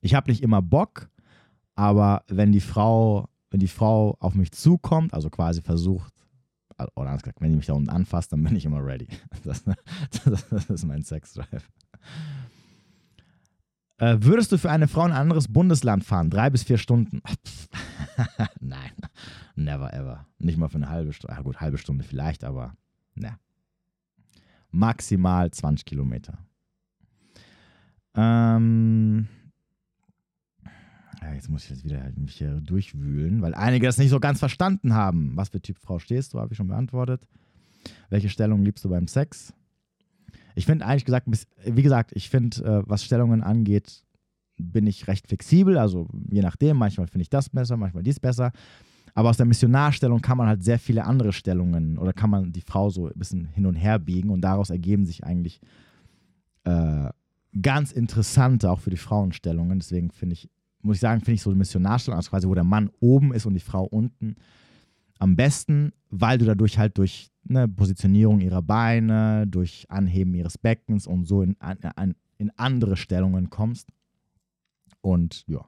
Ich habe nicht immer Bock, aber wenn die Frau, wenn die Frau auf mich zukommt, also quasi versucht, oder anders gesagt, wenn die mich da unten anfasst, dann bin ich immer ready. Das, das, das ist mein Sexdrive. Äh, würdest du für eine Frau in ein anderes Bundesland fahren? Drei bis vier Stunden? Nein, never ever. Nicht mal für eine halbe Stunde. Ja, gut, halbe Stunde vielleicht, aber ne. Maximal 20 Kilometer. Ähm, ja, jetzt muss ich jetzt wieder halt mich hier durchwühlen, weil einige das nicht so ganz verstanden haben. Was für Typ Frau stehst du, habe ich schon beantwortet. Welche Stellung liebst du beim Sex? Ich finde eigentlich gesagt, wie gesagt, ich finde, äh, was Stellungen angeht, bin ich recht flexibel. Also je nachdem, manchmal finde ich das besser, manchmal dies besser. Aber aus der Missionarstellung kann man halt sehr viele andere Stellungen oder kann man die Frau so ein bisschen hin und her biegen und daraus ergeben sich eigentlich äh, ganz interessante, auch für die Frauenstellungen. Deswegen finde ich, muss ich sagen, finde ich so eine Missionarstellung, also quasi, wo der Mann oben ist und die Frau unten, am besten, weil du dadurch halt durch eine Positionierung ihrer Beine, durch Anheben ihres Beckens und so in, in, in andere Stellungen kommst. Und ja,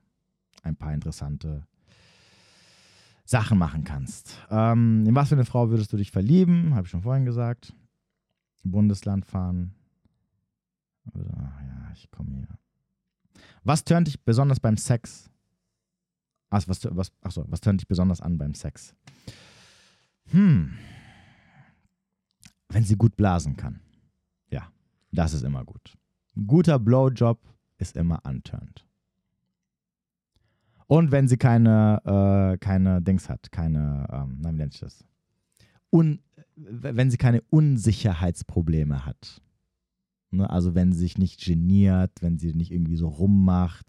ein paar interessante Sachen machen kannst. Ähm, in was für eine Frau würdest du dich verlieben? Habe ich schon vorhin gesagt. Bundesland fahren. Ja, ich komme hier. Was tönt dich besonders beim Sex? Ach, was, was, achso, was tönt dich besonders an beim Sex? Hm. Wenn sie gut blasen kann. Ja, das ist immer gut. Ein guter Blowjob ist immer unturned. Und wenn sie keine, äh, keine Dings hat, keine, ähm, nein, wie nennt sich das? Un, wenn sie keine Unsicherheitsprobleme hat. Ne? Also wenn sie sich nicht geniert, wenn sie nicht irgendwie so rummacht,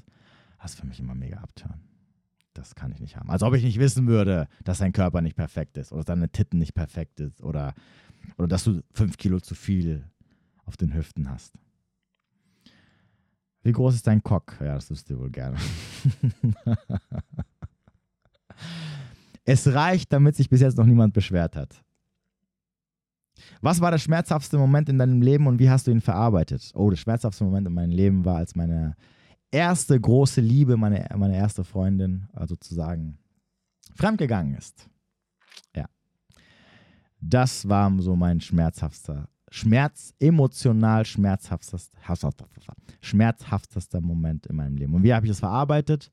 das ist für mich immer mega abturn. Das kann ich nicht haben. Als ob ich nicht wissen würde, dass dein Körper nicht perfekt ist oder dass deine Titten nicht perfekt ist oder, oder dass du fünf Kilo zu viel auf den Hüften hast. Wie groß ist dein Cock? Ja, das wisst ihr wohl gerne. es reicht, damit sich bis jetzt noch niemand beschwert hat. Was war der schmerzhaftste Moment in deinem Leben und wie hast du ihn verarbeitet? Oh, der schmerzhaftste Moment in meinem Leben war, als meine erste große Liebe, meine, meine erste Freundin, also sozusagen, fremdgegangen ist. Ja. Das war so mein schmerzhaftster Schmerz, emotional schmerzhaftester, schmerzhaftester Moment in meinem Leben. Und wie habe ich das verarbeitet?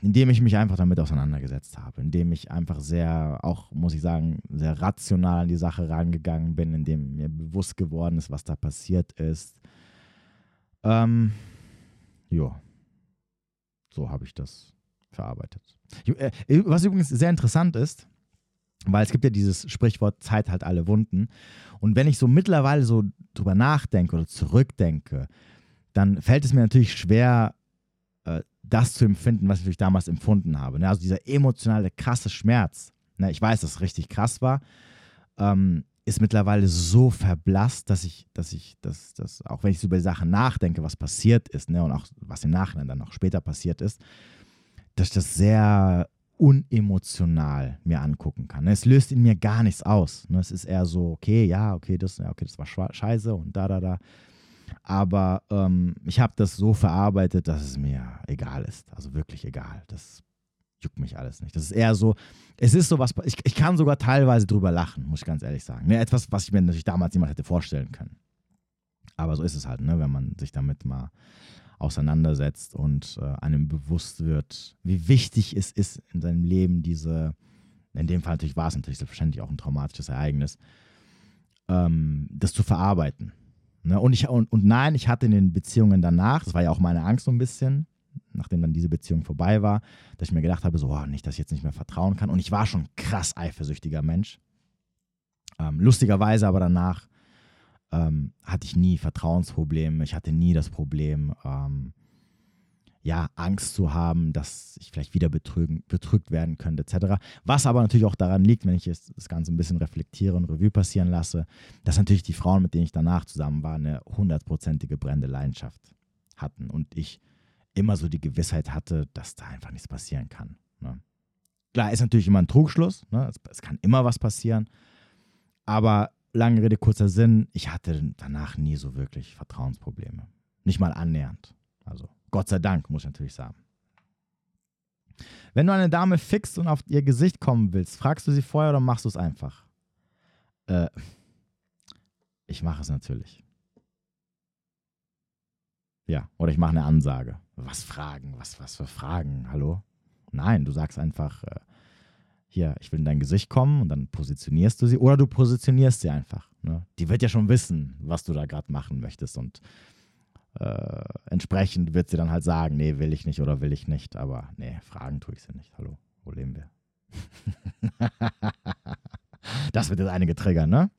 Indem ich mich einfach damit auseinandergesetzt habe, indem ich einfach sehr, auch muss ich sagen, sehr rational an die Sache rangegangen bin, indem mir bewusst geworden ist, was da passiert ist. Ähm, ja, so habe ich das verarbeitet. Äh, was übrigens sehr interessant ist, weil es gibt ja dieses Sprichwort, Zeit halt alle Wunden. Und wenn ich so mittlerweile so drüber nachdenke oder zurückdenke, dann fällt es mir natürlich schwer, äh, das zu empfinden, was ich natürlich damals empfunden habe. Ne? Also dieser emotionale, krasse Schmerz. Ne? Ich weiß, dass es richtig krass war. Ähm, ist mittlerweile so verblasst, dass ich, dass ich, dass, dass auch wenn ich über die Sachen nachdenke, was passiert ist, ne, und auch was im Nachhinein dann noch später passiert ist, dass ich das sehr unemotional mir angucken kann. Es löst in mir gar nichts aus. Es ist eher so, okay, ja, okay, das, ja, okay, das war scheiße und da, da, da. Aber ähm, ich habe das so verarbeitet, dass es mir egal ist. Also wirklich egal. Das juckt mich alles nicht. Das ist eher so, es ist so was, ich, ich kann sogar teilweise drüber lachen, muss ich ganz ehrlich sagen. Ne, etwas, was ich mir natürlich damals niemand hätte vorstellen können. Aber so ist es halt, ne, wenn man sich damit mal auseinandersetzt und äh, einem bewusst wird, wie wichtig es ist in seinem Leben, diese, in dem Fall natürlich war es natürlich selbstverständlich auch ein traumatisches Ereignis, ähm, das zu verarbeiten. Ne? Und, ich, und, und nein, ich hatte in den Beziehungen danach, das war ja auch meine Angst so ein bisschen, nachdem dann diese Beziehung vorbei war, dass ich mir gedacht habe, so, oh, nicht, dass ich jetzt nicht mehr vertrauen kann. Und ich war schon krass eifersüchtiger Mensch. Ähm, lustigerweise aber danach ähm, hatte ich nie Vertrauensprobleme. Ich hatte nie das Problem, ähm, ja, Angst zu haben, dass ich vielleicht wieder betrügen, betrügt werden könnte, etc. Was aber natürlich auch daran liegt, wenn ich jetzt das Ganze ein bisschen reflektiere und Revue passieren lasse, dass natürlich die Frauen, mit denen ich danach zusammen war, eine hundertprozentige brennende Leidenschaft hatten und ich immer so die Gewissheit hatte, dass da einfach nichts passieren kann. Ne? Klar, ist natürlich immer ein Trugschluss, ne? es, es kann immer was passieren, aber lange Rede, kurzer Sinn, ich hatte danach nie so wirklich Vertrauensprobleme. Nicht mal annähernd. Also Gott sei Dank, muss ich natürlich sagen. Wenn du eine Dame fixst und auf ihr Gesicht kommen willst, fragst du sie vorher oder machst du es einfach? Äh, ich mache es natürlich. Ja, oder ich mache eine Ansage. Was fragen? Was, was für Fragen? Hallo? Nein, du sagst einfach, äh, hier, ich will in dein Gesicht kommen und dann positionierst du sie oder du positionierst sie einfach. Ne? Die wird ja schon wissen, was du da gerade machen möchtest und äh, entsprechend wird sie dann halt sagen, nee, will ich nicht oder will ich nicht, aber nee, fragen tue ich sie nicht. Hallo, wo leben wir? das wird jetzt einige triggern, ne?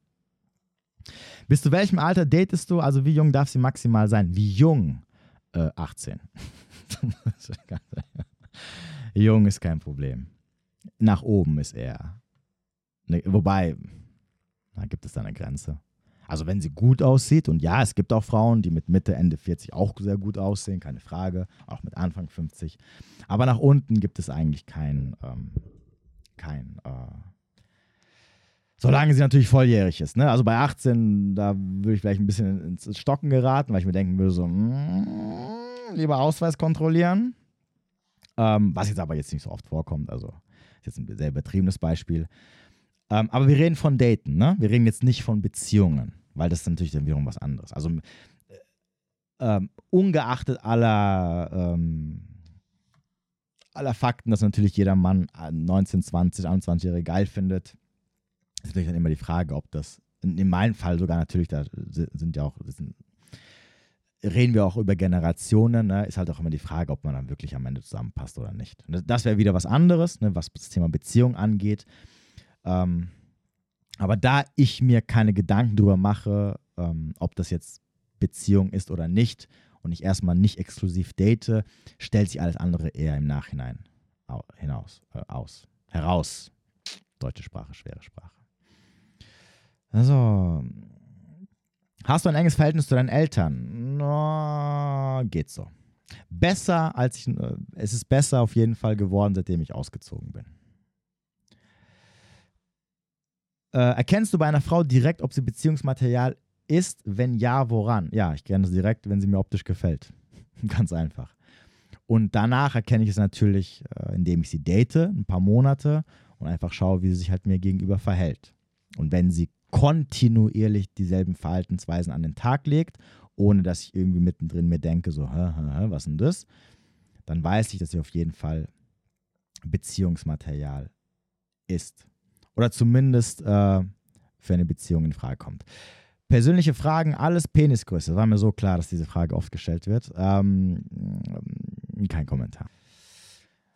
Bis zu welchem Alter datest du? Also wie jung darf sie maximal sein? Wie jung? Äh, 18. jung ist kein Problem. nach oben ist eher. Ne, wobei, da gibt es da eine Grenze. Also wenn sie gut aussieht, und ja, es gibt auch Frauen, die mit Mitte, Ende 40 auch sehr gut aussehen, keine Frage, auch mit Anfang 50. Aber nach unten gibt es eigentlich kein, ähm, kein, äh, solange sie natürlich volljährig ist. Ne? Also bei 18, da würde ich vielleicht ein bisschen ins Stocken geraten, weil ich mir denken würde, so, mm, lieber Ausweis kontrollieren. Ähm, was jetzt aber jetzt nicht so oft vorkommt, also ist jetzt ein sehr übertriebenes Beispiel. Ähm, aber wir reden von Daten, ne? Wir reden jetzt nicht von Beziehungen, weil das ist natürlich dann wiederum was anderes. Also äh, ähm, ungeachtet aller, ähm, aller Fakten, dass natürlich jeder Mann 19, 20, 21-Jährige geil findet, ist natürlich dann immer die Frage, ob das, in, in meinem Fall sogar natürlich, da sind ja auch, sind, reden wir auch über Generationen, ne, ist halt auch immer die Frage, ob man dann wirklich am Ende zusammenpasst oder nicht. Das wäre wieder was anderes, ne, was das Thema Beziehung angeht. Ähm, aber da ich mir keine Gedanken darüber mache, ähm, ob das jetzt Beziehung ist oder nicht, und ich erstmal nicht exklusiv date, stellt sich alles andere eher im Nachhinein hinaus, äh, aus, heraus. Deutsche Sprache, schwere Sprache. Also, hast du ein enges Verhältnis zu deinen Eltern? No, geht so. Besser als ich, äh, es ist besser auf jeden Fall geworden, seitdem ich ausgezogen bin. Äh, erkennst du bei einer Frau direkt, ob sie Beziehungsmaterial ist? Wenn ja, woran? Ja, ich kenne es direkt, wenn sie mir optisch gefällt. Ganz einfach. Und danach erkenne ich es natürlich, äh, indem ich sie date, ein paar Monate und einfach schaue, wie sie sich halt mir gegenüber verhält. Und wenn sie kontinuierlich dieselben Verhaltensweisen an den Tag legt, ohne dass ich irgendwie mittendrin mir denke, so, hä, hä, hä, was denn das? Dann weiß ich, dass sie auf jeden Fall Beziehungsmaterial ist oder zumindest äh, für eine Beziehung in Frage kommt. Persönliche Fragen, alles Penisgröße. War mir so klar, dass diese Frage oft gestellt wird. Ähm, kein Kommentar.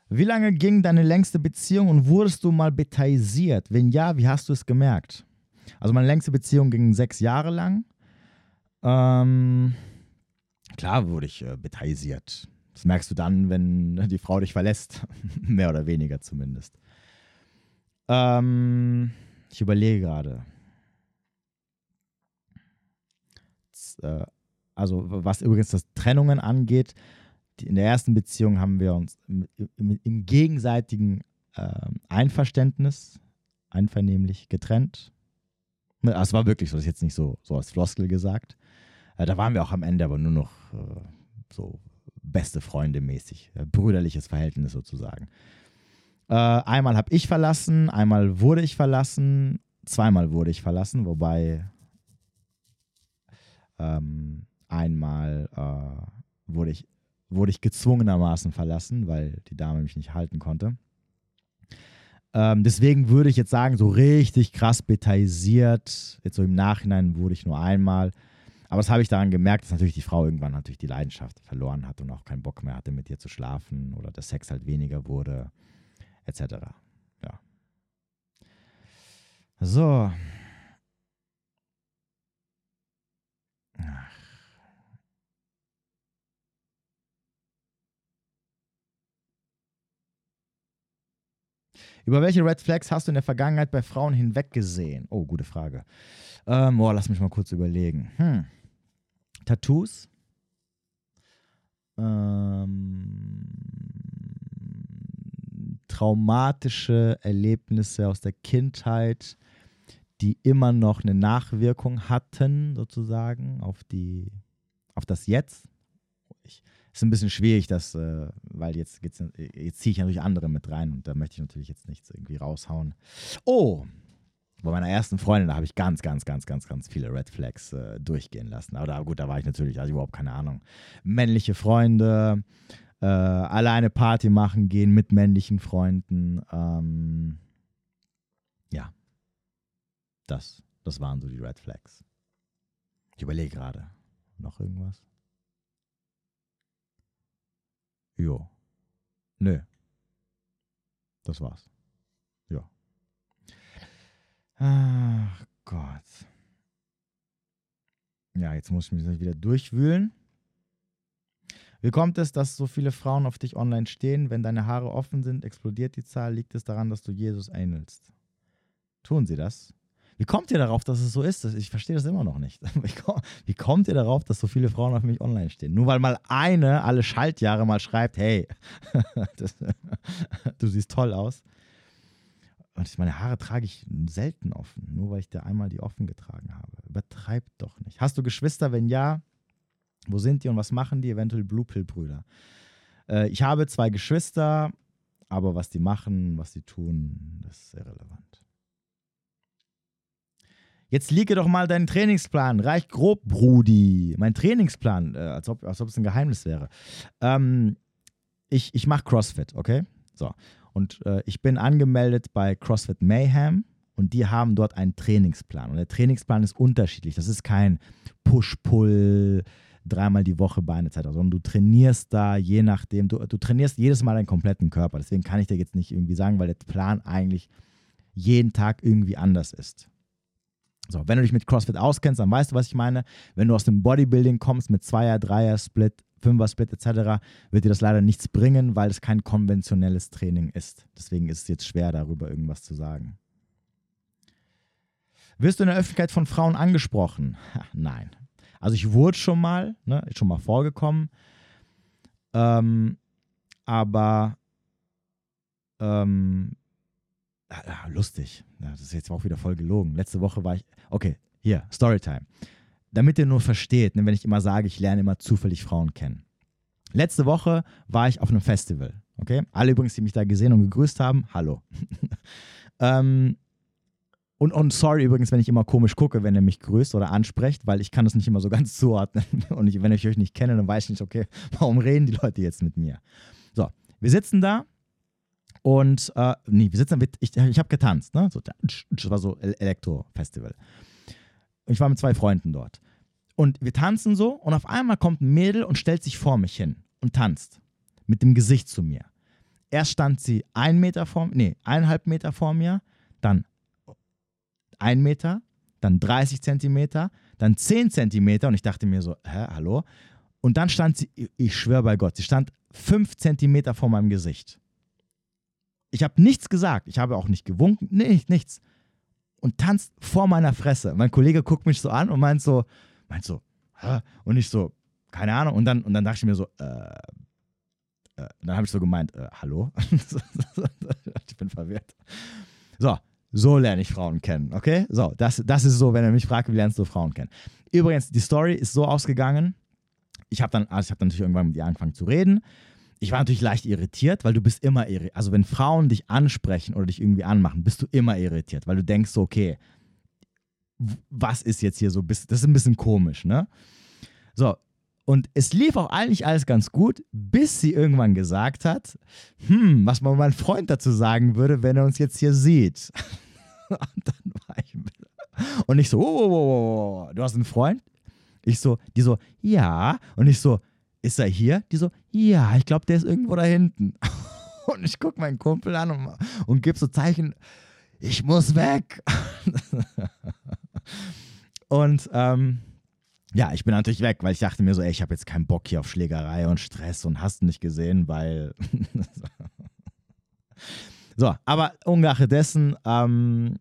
Wie lange ging deine längste Beziehung und wurdest du mal betaisiert? Wenn ja, wie hast du es gemerkt? Also meine längste Beziehung ging sechs Jahre lang. Ähm, klar wurde ich äh, betaisiert. Das merkst du dann, wenn die Frau dich verlässt. Mehr oder weniger zumindest. Ähm, ich überlege gerade. Äh, also, was übrigens das Trennungen angeht, in der ersten Beziehung haben wir uns im, im, im gegenseitigen äh, Einverständnis, einvernehmlich getrennt. Ne, es war wirklich so, das ist jetzt nicht so, so als Floskel gesagt. Äh, da waren wir auch am Ende aber nur noch äh, so beste Freunde mäßig, äh, brüderliches Verhältnis sozusagen. Einmal habe ich verlassen, einmal wurde ich verlassen, zweimal wurde ich verlassen, wobei ähm, einmal äh, wurde, ich, wurde ich gezwungenermaßen verlassen, weil die Dame mich nicht halten konnte. Ähm, deswegen würde ich jetzt sagen, so richtig krass betaisiert, jetzt so im Nachhinein wurde ich nur einmal. Aber das habe ich daran gemerkt, dass natürlich die Frau irgendwann natürlich die Leidenschaft verloren hat und auch keinen Bock mehr hatte, mit dir zu schlafen oder der Sex halt weniger wurde etc. Ja. So. Ach. Über welche Red Flags hast du in der Vergangenheit bei Frauen hinweggesehen? Oh, gute Frage. Ähm, oh, lass mich mal kurz überlegen. Hm. Tattoos? Ähm, traumatische Erlebnisse aus der Kindheit, die immer noch eine Nachwirkung hatten, sozusagen, auf, die, auf das Jetzt. Ich, ist ein bisschen schwierig, das, äh, weil jetzt, jetzt ziehe ich natürlich andere mit rein und da möchte ich natürlich jetzt nichts irgendwie raushauen. Oh, bei meiner ersten Freundin, da habe ich ganz, ganz, ganz, ganz, ganz viele Red Flags äh, durchgehen lassen. Aber da, gut, da war ich natürlich, also überhaupt keine Ahnung. Männliche Freunde, äh, alleine Party machen gehen mit männlichen Freunden. Ähm, ja, das, das waren so die Red Flags. Ich überlege gerade, noch irgendwas? Jo. Nö. Das war's. Ja. Ach Gott. Ja, jetzt muss ich mich wieder durchwühlen. Wie kommt es, dass so viele Frauen auf dich online stehen? Wenn deine Haare offen sind, explodiert die Zahl. Liegt es daran, dass du Jesus ähnelst? Tun sie das? Wie kommt ihr darauf, dass es so ist? Ich verstehe das immer noch nicht. Wie kommt ihr darauf, dass so viele Frauen auf mich online stehen? Nur weil mal eine alle Schaltjahre mal schreibt, hey, das, du siehst toll aus. Und meine Haare trage ich selten offen, nur weil ich da einmal die offen getragen habe. Übertreibt doch nicht. Hast du Geschwister? Wenn ja, wo sind die und was machen die? Eventuell Blue Pill Brüder. Äh, ich habe zwei Geschwister, aber was die machen, was sie tun, das ist irrelevant. Jetzt liege doch mal deinen Trainingsplan. Reich grob, Brudi. Mein Trainingsplan, äh, als, ob, als ob es ein Geheimnis wäre. Ähm, ich ich mache CrossFit, okay? So. Und äh, ich bin angemeldet bei CrossFit Mayhem und die haben dort einen Trainingsplan. Und der Trainingsplan ist unterschiedlich. Das ist kein Push-Pull, dreimal die Woche Beine etc., sondern du trainierst da je nachdem, du, du trainierst jedes Mal deinen kompletten Körper. Deswegen kann ich dir jetzt nicht irgendwie sagen, weil der Plan eigentlich jeden Tag irgendwie anders ist. So, wenn du dich mit CrossFit auskennst, dann weißt du, was ich meine. Wenn du aus dem Bodybuilding kommst mit Zweier, Dreier, Split, Fünfer, Split etc., wird dir das leider nichts bringen, weil es kein konventionelles Training ist. Deswegen ist es jetzt schwer, darüber irgendwas zu sagen. Wirst du in der Öffentlichkeit von Frauen angesprochen? Ha, nein. Also ich wurde schon mal, ne, ist schon mal vorgekommen, ähm, aber ähm, ja, lustig. Ja, das ist jetzt auch wieder voll gelogen. Letzte Woche war ich, okay, hier, Storytime. Damit ihr nur versteht, ne, wenn ich immer sage, ich lerne immer zufällig Frauen kennen. Letzte Woche war ich auf einem Festival, okay? Alle übrigens, die mich da gesehen und gegrüßt haben, hallo. ähm, und, und sorry übrigens, wenn ich immer komisch gucke, wenn er mich grüßt oder anspricht, weil ich kann das nicht immer so ganz zuordnen. Und ich, wenn ich euch nicht kenne, dann weiß ich nicht, okay, warum reden die Leute jetzt mit mir? So, wir sitzen da und, äh, nee, wir sitzen, ich, ich habe getanzt, ne? So, das war so Elektro-Festival. Ich war mit zwei Freunden dort. Und wir tanzen so und auf einmal kommt ein Mädel und stellt sich vor mich hin und tanzt. Mit dem Gesicht zu mir. Erst stand sie ein Meter vor, nee, eineinhalb Meter vor mir, dann ein Meter, dann 30 Zentimeter, dann 10 Zentimeter und ich dachte mir so, hä, hallo? Und dann stand sie, ich schwöre bei Gott, sie stand 5 Zentimeter vor meinem Gesicht. Ich habe nichts gesagt, ich habe auch nicht gewunken, nee, nichts. Und tanzt vor meiner Fresse. Mein Kollege guckt mich so an und meint so, meint so, hä? Und ich so, keine Ahnung. Und dann, und dann dachte ich mir so, äh, äh dann habe ich so gemeint, äh, hallo? ich bin verwirrt. So, so lerne ich Frauen kennen, okay? So, das, das ist so, wenn er mich fragt, wie lernst du Frauen kennen? Übrigens, die Story ist so ausgegangen, ich habe dann, also ich habe dann natürlich irgendwann mit ihr angefangen zu reden. Ich war natürlich leicht irritiert, weil du bist immer irritiert. Also wenn Frauen dich ansprechen oder dich irgendwie anmachen, bist du immer irritiert, weil du denkst so, okay, was ist jetzt hier so? Das ist ein bisschen komisch, ne? So, und es lief auch eigentlich alles ganz gut, bis sie irgendwann gesagt hat, hm, was mal mein Freund dazu sagen würde, wenn er uns jetzt hier sieht. und dann war ich und ich so, oh, oh, oh, oh, du hast einen Freund? Ich so, die so, ja. Und ich so, ist er hier? Die so, ja, ich glaube, der ist irgendwo da hinten. Und ich gucke meinen Kumpel an und, und gebe so Zeichen, ich muss weg. und ähm, ja, ich bin natürlich weg, weil ich dachte mir so, ey, ich habe jetzt keinen Bock hier auf Schlägerei und Stress und hast nicht gesehen, weil. so, aber ungeachtet dessen, ähm,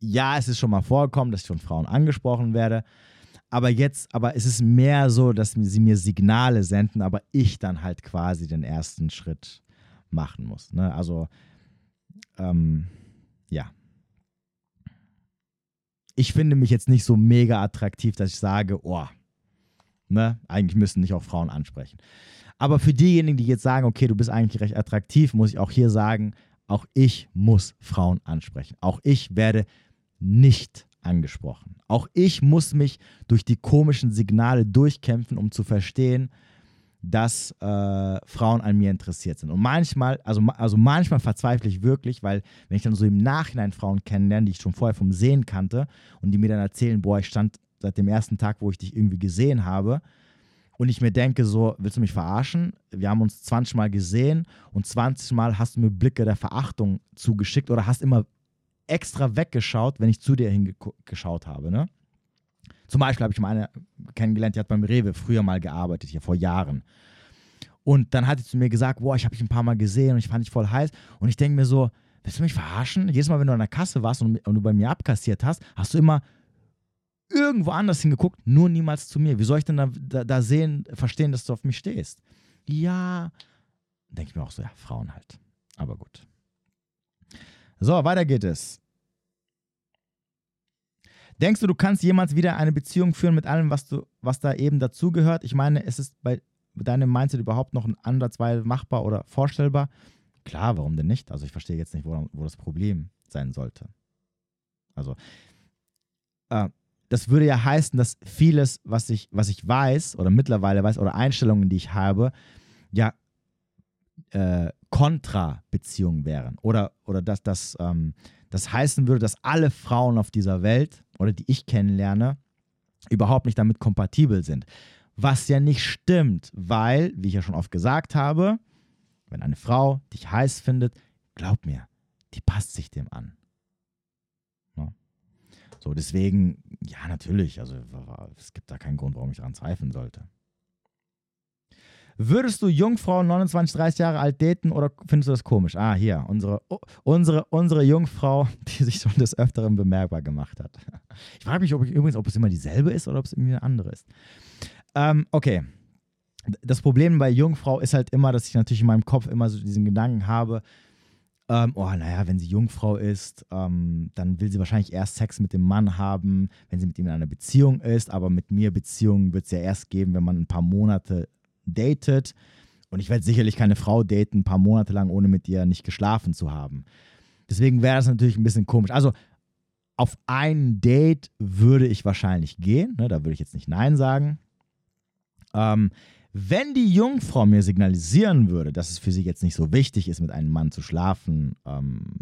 ja, es ist schon mal vorgekommen, dass ich von Frauen angesprochen werde. Aber jetzt, aber es ist mehr so, dass sie mir Signale senden, aber ich dann halt quasi den ersten Schritt machen muss. Ne? Also, ähm, ja ich finde mich jetzt nicht so mega attraktiv, dass ich sage, oh, ne, eigentlich müssen nicht auch Frauen ansprechen. Aber für diejenigen, die jetzt sagen, okay, du bist eigentlich recht attraktiv, muss ich auch hier sagen, auch ich muss Frauen ansprechen. Auch ich werde nicht angesprochen. Auch ich muss mich durch die komischen Signale durchkämpfen, um zu verstehen, dass äh, Frauen an mir interessiert sind. Und manchmal, also, also manchmal verzweifle ich wirklich, weil wenn ich dann so im Nachhinein Frauen kennenlerne, die ich schon vorher vom Sehen kannte und die mir dann erzählen, boah, ich stand seit dem ersten Tag, wo ich dich irgendwie gesehen habe, und ich mir denke so, willst du mich verarschen? Wir haben uns 20 Mal gesehen und 20 Mal hast du mir Blicke der Verachtung zugeschickt oder hast immer extra weggeschaut, wenn ich zu dir hingeschaut habe, ne? Zum Beispiel habe ich mal eine kennengelernt, die hat beim Rewe früher mal gearbeitet, hier vor Jahren. Und dann hat sie zu mir gesagt, boah, ich habe dich ein paar Mal gesehen und ich fand dich voll heiß. Und ich denke mir so, willst du mich verarschen? Jedes Mal, wenn du an der Kasse warst und, und du bei mir abkassiert hast, hast du immer irgendwo anders hingeguckt, nur niemals zu mir. Wie soll ich denn da, da, da sehen, verstehen, dass du auf mich stehst? Ja, denke ich mir auch so, ja, Frauen halt. Aber gut. So, weiter geht es. Denkst du, du kannst jemals wieder eine Beziehung führen mit allem, was, du, was da eben dazugehört? Ich meine, ist es bei deinem Mindset überhaupt noch ein Ansatzweise machbar oder vorstellbar? Klar, warum denn nicht? Also ich verstehe jetzt nicht, wo, wo das Problem sein sollte. Also, äh, das würde ja heißen, dass vieles, was ich, was ich weiß oder mittlerweile weiß oder Einstellungen, die ich habe, ja äh, Kontra-Beziehungen wären. Oder, oder dass das, ähm, das heißen würde, dass alle Frauen auf dieser Welt oder die ich kennenlerne, überhaupt nicht damit kompatibel sind. Was ja nicht stimmt, weil, wie ich ja schon oft gesagt habe, wenn eine Frau dich heiß findet, glaub mir, die passt sich dem an. Ja. So, deswegen, ja, natürlich, also es gibt da keinen Grund, warum ich daran zweifeln sollte. Würdest du Jungfrau 29, 30 Jahre alt daten oder findest du das komisch? Ah, hier, unsere, unsere, unsere Jungfrau, die sich schon des Öfteren bemerkbar gemacht hat. Ich frage mich ob ich, übrigens, ob es immer dieselbe ist oder ob es irgendwie eine andere ist. Ähm, okay. Das Problem bei Jungfrau ist halt immer, dass ich natürlich in meinem Kopf immer so diesen Gedanken habe, ähm, oh, naja, wenn sie Jungfrau ist, ähm, dann will sie wahrscheinlich erst Sex mit dem Mann haben, wenn sie mit ihm in einer Beziehung ist, aber mit mir Beziehungen wird es ja erst geben, wenn man ein paar Monate datet. Und ich werde sicherlich keine Frau daten, ein paar Monate lang, ohne mit ihr nicht geschlafen zu haben. Deswegen wäre das natürlich ein bisschen komisch. Also auf ein Date würde ich wahrscheinlich gehen. Ne, da würde ich jetzt nicht Nein sagen. Ähm, wenn die Jungfrau mir signalisieren würde, dass es für sie jetzt nicht so wichtig ist, mit einem Mann zu schlafen, ähm,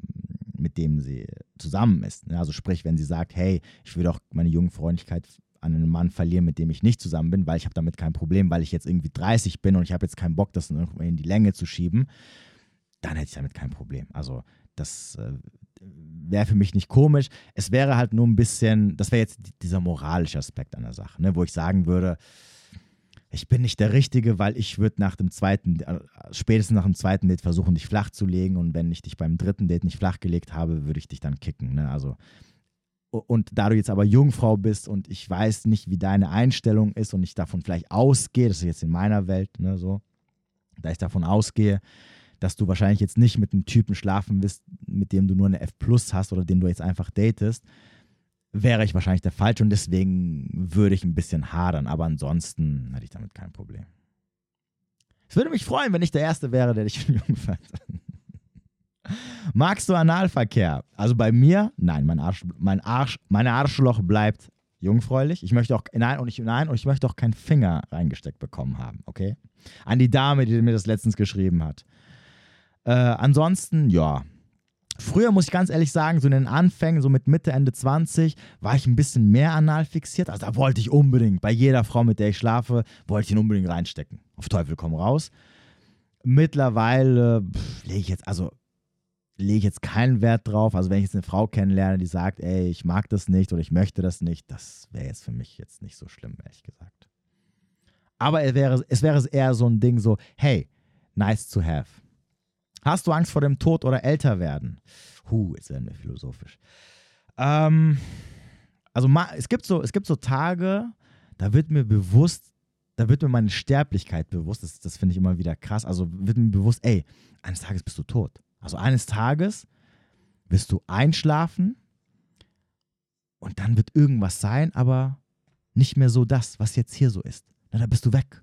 mit dem sie zusammen ist. Ne? Also sprich, wenn sie sagt, hey, ich will doch meine Jungfreundlichkeit an einen Mann verlieren, mit dem ich nicht zusammen bin, weil ich habe damit kein Problem, weil ich jetzt irgendwie 30 bin und ich habe jetzt keinen Bock, das in die Länge zu schieben, dann hätte ich damit kein Problem. Also das äh, wäre für mich nicht komisch. Es wäre halt nur ein bisschen, das wäre jetzt dieser moralische Aspekt an der Sache, ne, wo ich sagen würde, ich bin nicht der Richtige, weil ich würde nach dem zweiten, äh, spätestens nach dem zweiten Date versuchen, dich flach zu legen und wenn ich dich beim dritten Date nicht flach gelegt habe, würde ich dich dann kicken. Ne? Also und da du jetzt aber Jungfrau bist und ich weiß nicht, wie deine Einstellung ist und ich davon vielleicht ausgehe, das ist jetzt in meiner Welt, ne, so, da ich davon ausgehe, dass du wahrscheinlich jetzt nicht mit einem Typen schlafen wirst, mit dem du nur eine F plus hast oder den du jetzt einfach datest, wäre ich wahrscheinlich der Falsche und deswegen würde ich ein bisschen hadern, aber ansonsten hätte ich damit kein Problem. Es würde mich freuen, wenn ich der Erste wäre, der dich jung fand. Magst du Analverkehr? Also bei mir, nein, mein Arsch, mein Arsch, mein Arschloch bleibt jungfräulich. Ich möchte auch, nein, und ich, nein, und ich möchte auch keinen Finger reingesteckt bekommen haben, okay? An die Dame, die mir das letztens geschrieben hat. Äh, ansonsten, ja. Früher muss ich ganz ehrlich sagen, so in den Anfängen, so mit Mitte, Ende 20, war ich ein bisschen mehr anal fixiert. Also da wollte ich unbedingt, bei jeder Frau, mit der ich schlafe, wollte ich ihn unbedingt reinstecken. Auf Teufel komm raus. Mittlerweile lege ich jetzt, also lege ich jetzt keinen Wert drauf. Also wenn ich jetzt eine Frau kennenlerne, die sagt, ey, ich mag das nicht oder ich möchte das nicht, das wäre jetzt für mich jetzt nicht so schlimm, ehrlich gesagt. Aber es wäre, es wäre eher so ein Ding so, hey, nice to have. Hast du Angst vor dem Tod oder älter werden? Huh, jetzt werden wir philosophisch. Ähm, also es gibt, so, es gibt so Tage, da wird mir bewusst, da wird mir meine Sterblichkeit bewusst. Das, das finde ich immer wieder krass. Also wird mir bewusst, ey, eines Tages bist du tot. Also eines Tages wirst du einschlafen und dann wird irgendwas sein, aber nicht mehr so das, was jetzt hier so ist. Na, da bist du weg.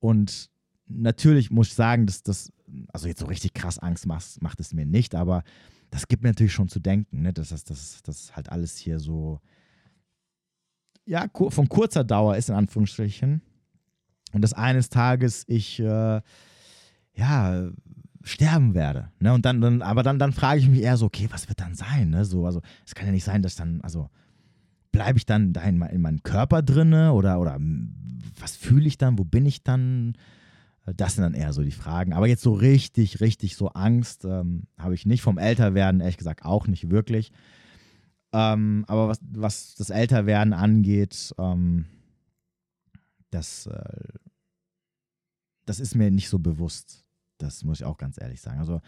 Und natürlich muss ich sagen, dass das, also jetzt so richtig krass Angst macht, macht es mir nicht, aber das gibt mir natürlich schon zu denken, ne? dass das, das, das halt alles hier so, ja, von kurzer Dauer ist, in Anführungsstrichen. Und dass eines Tages ich, äh, ja, sterben werde. Ne? Und dann, dann, aber dann, dann frage ich mich eher so, okay, was wird dann sein? Ne? So, also es kann ja nicht sein, dass dann, also bleibe ich dann da in, in meinem Körper drinne oder, oder was fühle ich dann? Wo bin ich dann? Das sind dann eher so die Fragen. Aber jetzt so richtig, richtig so Angst ähm, habe ich nicht. Vom Älterwerden, ehrlich gesagt, auch nicht wirklich. Ähm, aber was, was das Älterwerden angeht, ähm, das äh, das ist mir nicht so bewusst. Das muss ich auch ganz ehrlich sagen. Also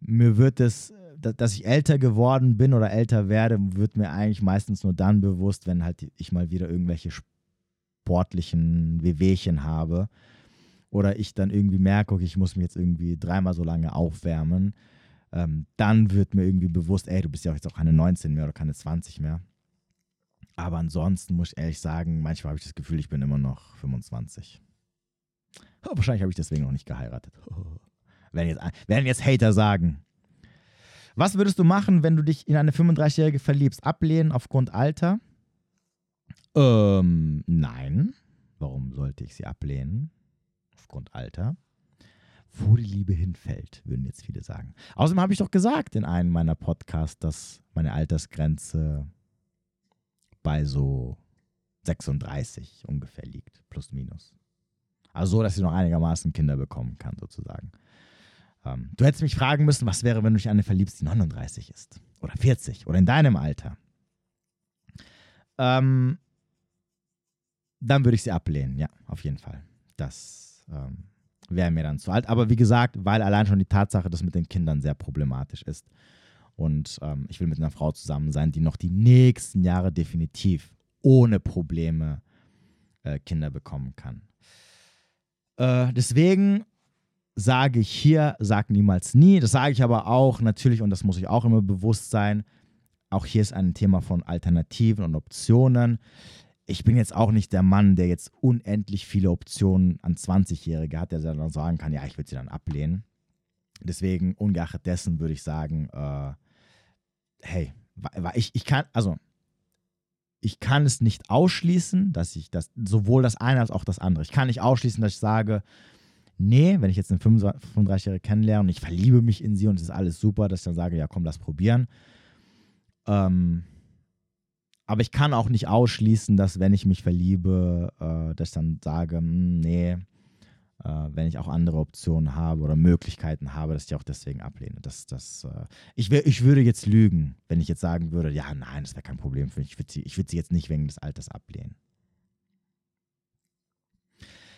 mir wird es, dass ich älter geworden bin oder älter werde, wird mir eigentlich meistens nur dann bewusst, wenn halt ich mal wieder irgendwelche sportlichen Wehwehchen habe oder ich dann irgendwie merke, okay, ich muss mich jetzt irgendwie dreimal so lange aufwärmen, ähm, dann wird mir irgendwie bewusst, ey, du bist ja jetzt auch keine 19 mehr oder keine 20 mehr. Aber ansonsten muss ich ehrlich sagen, manchmal habe ich das Gefühl, ich bin immer noch 25. Oh, wahrscheinlich habe ich deswegen noch nicht geheiratet. Oh. Werden, jetzt, werden jetzt Hater sagen. Was würdest du machen, wenn du dich in eine 35-Jährige verliebst? Ablehnen aufgrund Alter? Ähm, nein. Warum sollte ich sie ablehnen? Aufgrund Alter. Wo die Liebe hinfällt, würden jetzt viele sagen. Außerdem habe ich doch gesagt in einem meiner Podcasts, dass meine Altersgrenze bei so 36 ungefähr liegt, plus minus. Also so, dass sie noch einigermaßen Kinder bekommen kann, sozusagen. Ähm, du hättest mich fragen müssen, was wäre, wenn du dich eine verliebst, die 39 ist oder 40 oder in deinem Alter. Ähm, dann würde ich sie ablehnen, ja, auf jeden Fall. Das ähm, wäre mir dann zu alt. Aber wie gesagt, weil allein schon die Tatsache, dass mit den Kindern sehr problematisch ist. Und ähm, ich will mit einer Frau zusammen sein, die noch die nächsten Jahre definitiv ohne Probleme äh, Kinder bekommen kann. Äh, deswegen sage ich hier, sag niemals nie. Das sage ich aber auch natürlich, und das muss ich auch immer bewusst sein. Auch hier ist ein Thema von Alternativen und Optionen. Ich bin jetzt auch nicht der Mann, der jetzt unendlich viele Optionen an 20-Jährige hat, der dann sagen kann, ja, ich würde sie dann ablehnen. Deswegen, ungeachtet dessen, würde ich sagen, äh, hey, ich, ich kann, also ich kann es nicht ausschließen, dass ich das, sowohl das eine als auch das andere. Ich kann nicht ausschließen, dass ich sage, nee, wenn ich jetzt eine 35-Jährige kennenlerne und ich verliebe mich in sie und es ist alles super, dass ich dann sage, ja komm, lass probieren. Ähm, aber ich kann auch nicht ausschließen, dass wenn ich mich verliebe, äh, dass ich dann sage, hm, nee, wenn ich auch andere Optionen habe oder Möglichkeiten habe, dass ich auch deswegen ablehne. Das, das, äh, ich, wär, ich würde jetzt lügen, wenn ich jetzt sagen würde, ja, nein, das wäre kein Problem für mich. Ich würde sie, würd sie jetzt nicht wegen des Alters ablehnen.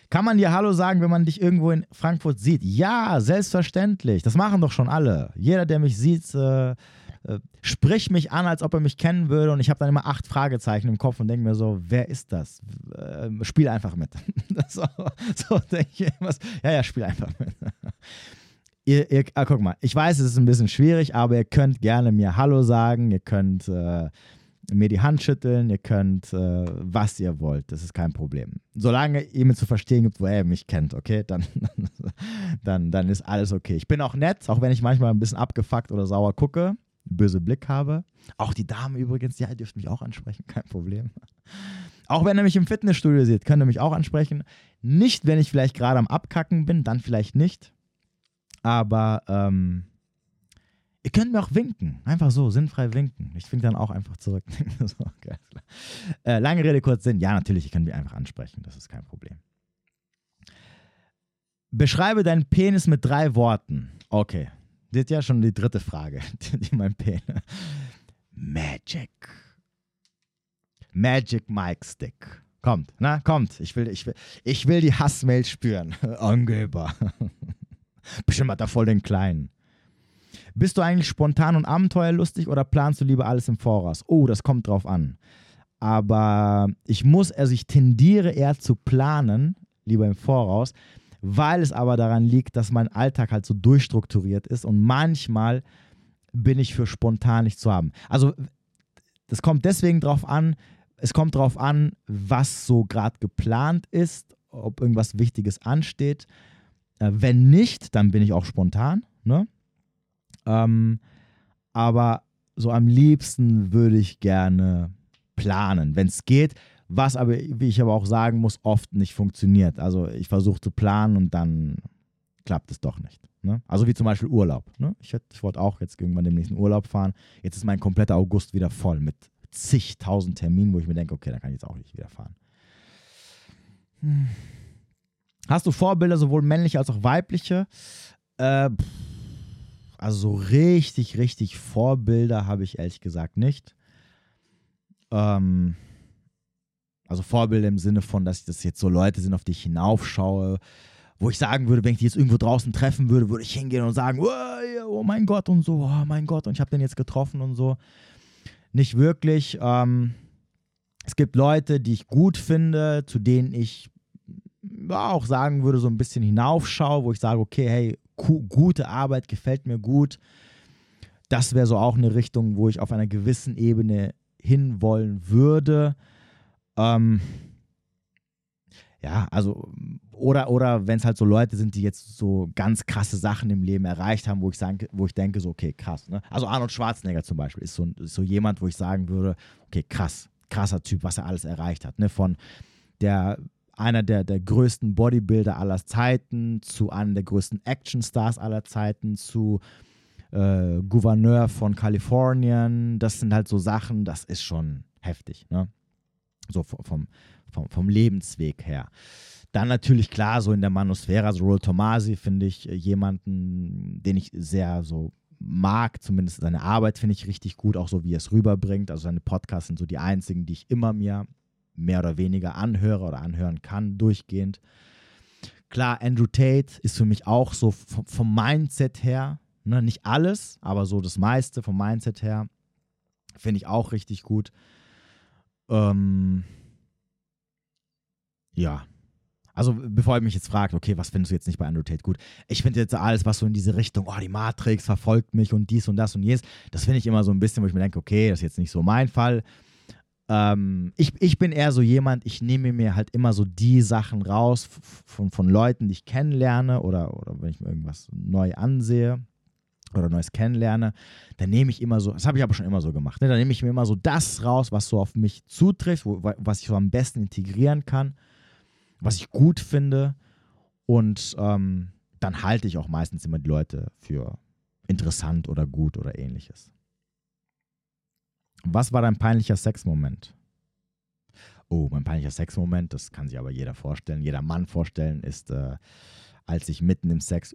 Kann man dir Hallo sagen, wenn man dich irgendwo in Frankfurt sieht? Ja, selbstverständlich. Das machen doch schon alle. Jeder, der mich sieht, äh, äh, spricht mich an, als ob er mich kennen würde. Und ich habe dann immer acht Fragezeichen im Kopf und denke mir so, wer ist das? Äh, spiel einfach mit. so, so denke ich immer. Ja, ja, spiel einfach mit. ihr, ihr ah, guck mal, ich weiß, es ist ein bisschen schwierig, aber ihr könnt gerne mir Hallo sagen. Ihr könnt äh, mir die Hand schütteln, ihr könnt, äh, was ihr wollt. Das ist kein Problem. Solange ihr mir zu verstehen gibt, wo er mich kennt, okay, dann, dann, dann ist alles okay. Ich bin auch nett, auch wenn ich manchmal ein bisschen abgefuckt oder sauer gucke, böse Blick habe. Auch die Damen übrigens, ja, ihr dürft mich auch ansprechen, kein Problem. Auch wenn ihr mich im Fitnessstudio seht, könnt ihr mich auch ansprechen. Nicht, wenn ich vielleicht gerade am Abkacken bin, dann vielleicht nicht. Aber ähm, Ihr könnt mir auch winken. Einfach so, sinnfrei winken. Ich wink dann auch einfach zurück. so, äh, lange Rede, kurz Sinn. Ja, natürlich, ihr könnt mich einfach ansprechen. Das ist kein Problem. Beschreibe deinen Penis mit drei Worten. Okay. Das ist ja schon die dritte Frage, die, mein Penis. Magic. Magic Mike Stick. Kommt, na, kommt. Ich will, ich will, ich will die Hassmail spüren. Angeber. Bestimmt hat er voll den Kleinen. Bist du eigentlich spontan und abenteuerlustig oder planst du lieber alles im Voraus? Oh, das kommt drauf an. Aber ich muss, also ich tendiere eher zu planen, lieber im Voraus, weil es aber daran liegt, dass mein Alltag halt so durchstrukturiert ist und manchmal bin ich für spontan nicht zu haben. Also das kommt deswegen drauf an, es kommt drauf an, was so gerade geplant ist, ob irgendwas Wichtiges ansteht. Äh, wenn nicht, dann bin ich auch spontan. Ne? Ähm, aber so am liebsten würde ich gerne planen, wenn es geht. Was aber, wie ich aber auch sagen muss, oft nicht funktioniert. Also ich versuche zu planen und dann klappt es doch nicht. Ne? Also wie zum Beispiel Urlaub. Ne? Ich, ich wollte auch jetzt irgendwann demnächst in Urlaub fahren. Jetzt ist mein kompletter August wieder voll mit zigtausend Terminen, wo ich mir denke, okay, dann kann ich jetzt auch nicht wieder fahren. Hm. Hast du Vorbilder, sowohl männliche als auch weibliche? Äh, also so richtig, richtig Vorbilder habe ich ehrlich gesagt nicht. Ähm, also Vorbilder im Sinne von, dass das jetzt so Leute sind, auf die ich hinaufschaue wo ich sagen würde, wenn ich die jetzt irgendwo draußen treffen würde, würde ich hingehen und sagen, oh, mein Gott und so, oh mein Gott und ich habe den jetzt getroffen und so. Nicht wirklich. Ähm, es gibt Leute, die ich gut finde, zu denen ich ja, auch sagen würde, so ein bisschen hinaufschaue, wo ich sage, okay, hey, gute Arbeit gefällt mir gut. Das wäre so auch eine Richtung, wo ich auf einer gewissen Ebene hinwollen würde. Ähm, ja, also, oder, oder wenn es halt so Leute sind, die jetzt so ganz krasse Sachen im Leben erreicht haben, wo ich, sagen, wo ich denke, so, okay, krass. Ne? Also Arnold Schwarzenegger zum Beispiel ist so, ist so jemand, wo ich sagen würde, okay, krass, krasser Typ, was er alles erreicht hat. Ne? Von der einer der, der größten Bodybuilder aller Zeiten zu einem der größten Actionstars aller Zeiten zu äh, Gouverneur von Kalifornien. Das sind halt so Sachen, das ist schon heftig. Ne? So vom, vom, vom Lebensweg her. Dann natürlich klar, so in der Manusphäre, also Roll Tomasi finde ich äh, jemanden, den ich sehr so mag, zumindest seine Arbeit finde ich richtig gut, auch so wie er es rüberbringt. Also seine Podcasts sind so die einzigen, die ich immer mir mehr oder weniger anhöre oder anhören kann, durchgehend. Klar, Andrew Tate ist für mich auch so vom, vom Mindset her, ne, nicht alles, aber so das meiste vom Mindset her, finde ich auch richtig gut. Ähm, ja. Also, bevor ihr mich jetzt fragt, okay, was findest du jetzt nicht bei Andrew Tate gut? Ich finde jetzt alles, was so in diese Richtung, oh, die Matrix verfolgt mich und dies und das und jenes, das finde ich immer so ein bisschen, wo ich mir denke, okay, das ist jetzt nicht so mein Fall. Ähm, ich, ich bin eher so jemand, ich nehme mir halt immer so die Sachen raus von, von Leuten, die ich kennenlerne oder, oder wenn ich mir irgendwas neu ansehe oder Neues kennenlerne, dann nehme ich immer so, das habe ich aber schon immer so gemacht, ne? dann nehme ich mir immer so das raus, was so auf mich zutrifft, wo, was ich so am besten integrieren kann, was ich gut finde und ähm, dann halte ich auch meistens immer die Leute für interessant oder gut oder ähnliches. Was war dein peinlicher Sexmoment? Oh, mein peinlicher Sexmoment, das kann sich aber jeder vorstellen, jeder Mann vorstellen, ist, äh, als ich mitten im Sex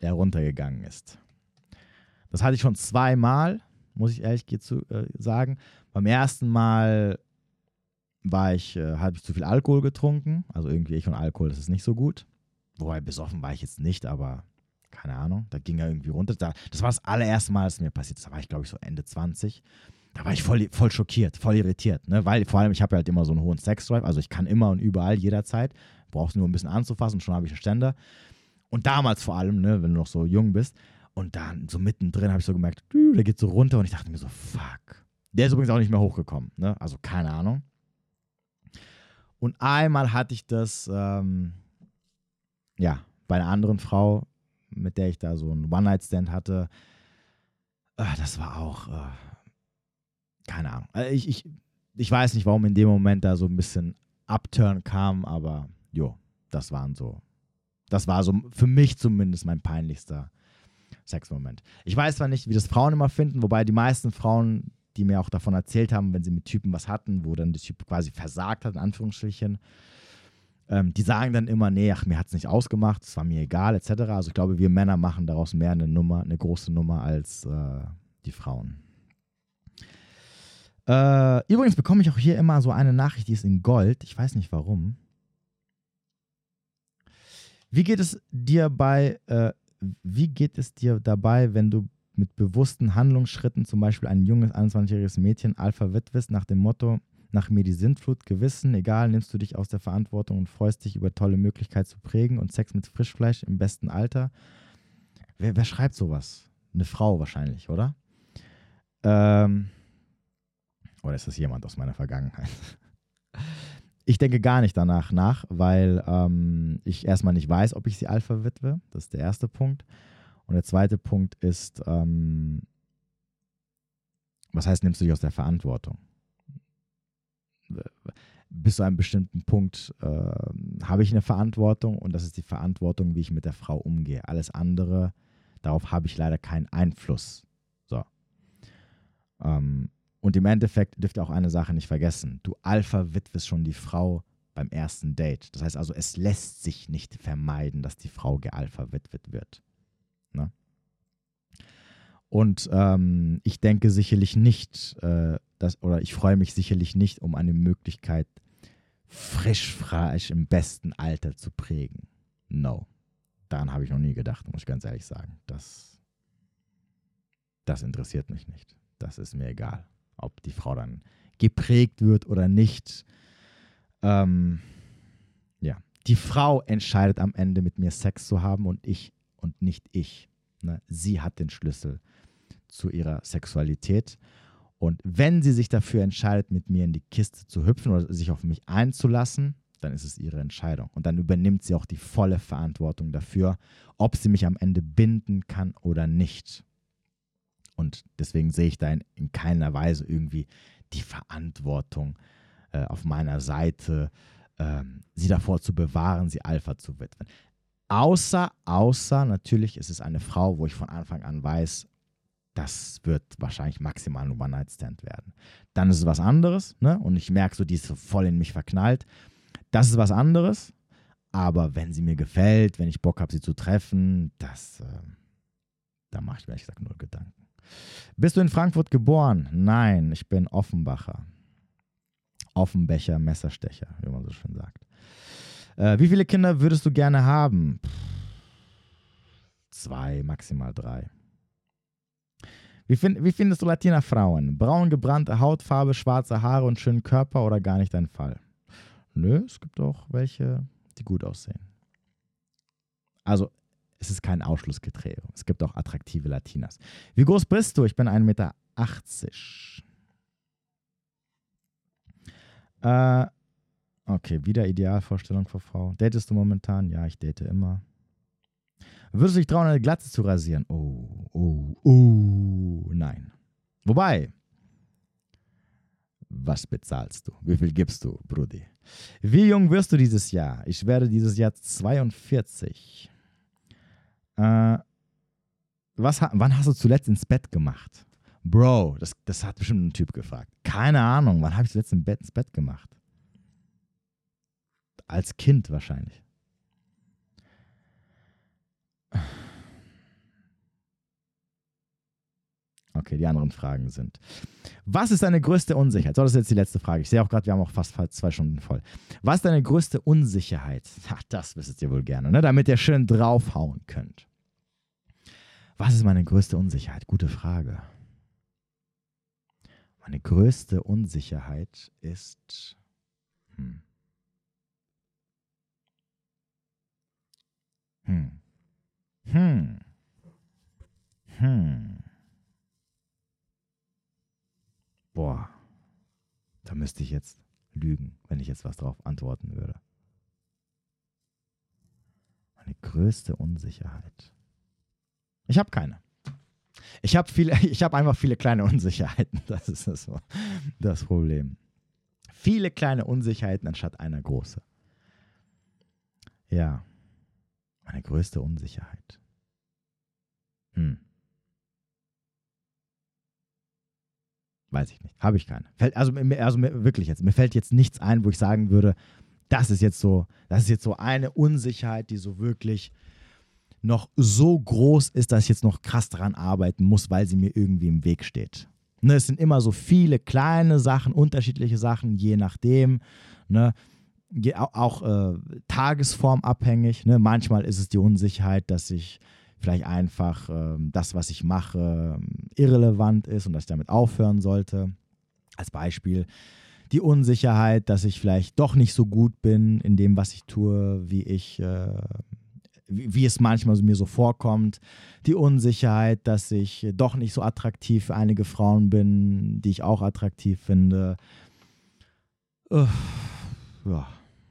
heruntergegangen ist. Das hatte ich schon zweimal, muss ich ehrlich äh, sagen. Beim ersten Mal war ich, äh, habe ich zu viel Alkohol getrunken. Also irgendwie ich und Alkohol, das ist nicht so gut. Wobei besoffen war ich jetzt nicht, aber keine Ahnung, da ging er irgendwie runter. Da, das war das allererste Mal, dass mir passiert ist. Da war ich, glaube ich, so Ende 20. Da war ich voll, voll schockiert, voll irritiert, ne? weil vor allem ich habe halt immer so einen hohen Sexdrive, also ich kann immer und überall, jederzeit, brauchst nur ein bisschen anzufassen, schon habe ich einen Ständer. Und damals vor allem, ne, wenn du noch so jung bist, und dann so mittendrin habe ich so gemerkt, der geht so runter und ich dachte mir so, fuck. Der ist übrigens auch nicht mehr hochgekommen, ne? also keine Ahnung. Und einmal hatte ich das, ähm, ja, bei einer anderen Frau, mit der ich da so einen One-Night-Stand hatte, äh, das war auch, äh, keine Ahnung. Also ich, ich, ich weiß nicht, warum in dem Moment da so ein bisschen Upturn kam, aber jo, das waren so, das war so für mich zumindest mein peinlichster Sexmoment. Ich weiß zwar nicht, wie das Frauen immer finden, wobei die meisten Frauen, die mir auch davon erzählt haben, wenn sie mit Typen was hatten, wo dann der Typ quasi versagt hat, in Anführungsstrichen, ähm, die sagen dann immer, nee, ach, mir hat es nicht ausgemacht, es war mir egal, etc. Also ich glaube, wir Männer machen daraus mehr eine Nummer, eine große Nummer als äh, die Frauen. Äh, übrigens bekomme ich auch hier immer so eine Nachricht, die ist in Gold. Ich weiß nicht warum. Wie geht es dir bei, äh, wie geht es dir dabei, wenn du mit bewussten Handlungsschritten zum Beispiel ein junges 21-jähriges Mädchen Alpha witwest nach dem Motto, nach mir die Sintflut, Gewissen, egal, nimmst du dich aus der Verantwortung und freust dich über tolle Möglichkeit zu prägen und Sex mit Frischfleisch im besten Alter. Wer, wer schreibt sowas? Eine Frau wahrscheinlich, oder? Ähm, oder ist das jemand aus meiner Vergangenheit? Ich denke gar nicht danach nach, weil ähm, ich erstmal nicht weiß, ob ich sie Alpha witwe. Das ist der erste Punkt. Und der zweite Punkt ist, ähm, was heißt, nimmst du dich aus der Verantwortung? bis zu einem bestimmten Punkt äh, habe ich eine Verantwortung und das ist die Verantwortung, wie ich mit der Frau umgehe. Alles andere, darauf habe ich leider keinen Einfluss. So. Ähm, und im Endeffekt dürft ihr auch eine Sache nicht vergessen. Du Alpha witwest schon die Frau beim ersten Date. Das heißt also, es lässt sich nicht vermeiden, dass die Frau gealpha witwet wird. Ne? Und ähm, ich denke sicherlich nicht, äh, dass, oder ich freue mich sicherlich nicht um eine Möglichkeit, frisch, frisch im besten Alter zu prägen. no. Daran habe ich noch nie gedacht, muss ich ganz ehrlich sagen. Das, das interessiert mich nicht. Das ist mir egal, ob die Frau dann geprägt wird oder nicht. Ähm, ja, die Frau entscheidet am Ende mit mir Sex zu haben und ich und nicht ich. Ne? Sie hat den Schlüssel zu ihrer Sexualität. Und wenn sie sich dafür entscheidet, mit mir in die Kiste zu hüpfen oder sich auf mich einzulassen, dann ist es ihre Entscheidung. Und dann übernimmt sie auch die volle Verantwortung dafür, ob sie mich am Ende binden kann oder nicht. Und deswegen sehe ich da in, in keiner Weise irgendwie die Verantwortung äh, auf meiner Seite, äh, sie davor zu bewahren, sie Alpha zu widmen. Außer, außer natürlich ist es eine Frau, wo ich von Anfang an weiß, das wird wahrscheinlich maximal ein One-Night-Stand werden. Dann ist es was anderes, ne? Und ich merke so, die ist voll in mich verknallt. Das ist was anderes. Aber wenn sie mir gefällt, wenn ich Bock habe, sie zu treffen, das, äh, da mache ich mir ehrlich gesagt null Gedanken. Bist du in Frankfurt geboren? Nein, ich bin Offenbacher. Offenbecher, Messerstecher, wie man so schön sagt. Äh, wie viele Kinder würdest du gerne haben? Pff, zwei, maximal drei. Wie, find, wie findest du Latina Frauen? Braun gebrannte Hautfarbe, schwarze Haare und schönen Körper oder gar nicht dein Fall? Nö, es gibt auch welche, die gut aussehen. Also, es ist kein Ausschlusskriterium. Es gibt auch attraktive Latinas. Wie groß bist du? Ich bin 1,80 Meter. Äh, okay, wieder Idealvorstellung für Frau. Datest du momentan? Ja, ich date immer. Würdest du dich trauen, eine Glatze zu rasieren? Oh, oh, oh, nein. Wobei, was bezahlst du? Wie viel gibst du, Brudi? Wie jung wirst du dieses Jahr? Ich werde dieses Jahr 42. Äh, was, wann hast du zuletzt ins Bett gemacht? Bro, das, das hat bestimmt ein Typ gefragt. Keine Ahnung, wann habe ich zuletzt ins Bett, ins Bett gemacht? Als Kind wahrscheinlich. Okay, die anderen Fragen sind. Was ist deine größte Unsicherheit? So, das ist jetzt die letzte Frage. Ich sehe auch gerade, wir haben auch fast zwei Stunden voll. Was ist deine größte Unsicherheit? Ach, das wisst ihr wohl gerne, ne? damit ihr schön draufhauen könnt. Was ist meine größte Unsicherheit? Gute Frage. Meine größte Unsicherheit ist. Hm. Hm. Hm. Hm. Boah. Da müsste ich jetzt lügen, wenn ich jetzt was drauf antworten würde. Meine größte Unsicherheit. Ich habe keine. Ich habe viele, einfach viele kleine Unsicherheiten. Das ist das, das Problem. Viele kleine Unsicherheiten anstatt einer große. Ja. Meine größte Unsicherheit. Hm. Weiß ich nicht. Habe ich keine. also, also wirklich jetzt, mir fällt jetzt nichts ein, wo ich sagen würde, das ist jetzt so, das ist jetzt so eine Unsicherheit, die so wirklich noch so groß ist, dass ich jetzt noch krass daran arbeiten muss, weil sie mir irgendwie im Weg steht. Ne, es sind immer so viele kleine Sachen, unterschiedliche Sachen, je nachdem. Ne, auch äh, tagesformabhängig. Ne? Manchmal ist es die Unsicherheit, dass ich vielleicht einfach äh, das, was ich mache, irrelevant ist und dass ich damit aufhören sollte. Als Beispiel die Unsicherheit, dass ich vielleicht doch nicht so gut bin in dem, was ich tue, wie ich, äh, wie, wie, es manchmal mir so vorkommt. Die Unsicherheit, dass ich doch nicht so attraktiv für einige Frauen bin, die ich auch attraktiv finde. Uh, ja,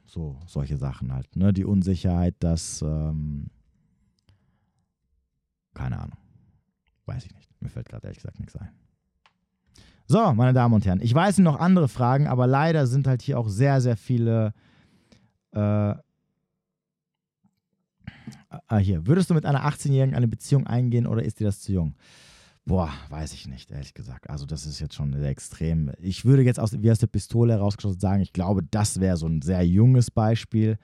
so solche Sachen halt. Ne? Die Unsicherheit, dass ähm, keine Ahnung. Weiß ich nicht. Mir fällt gerade ehrlich gesagt nichts ein. So, meine Damen und Herren, ich weiß noch andere Fragen, aber leider sind halt hier auch sehr, sehr viele. Äh, ah, hier. Würdest du mit einer 18-Jährigen eine Beziehung eingehen oder ist dir das zu jung? Boah, weiß ich nicht, ehrlich gesagt. Also, das ist jetzt schon sehr extrem. Ich würde jetzt aus, wie aus der Pistole herausgeschossen sagen, ich glaube, das wäre so ein sehr junges Beispiel.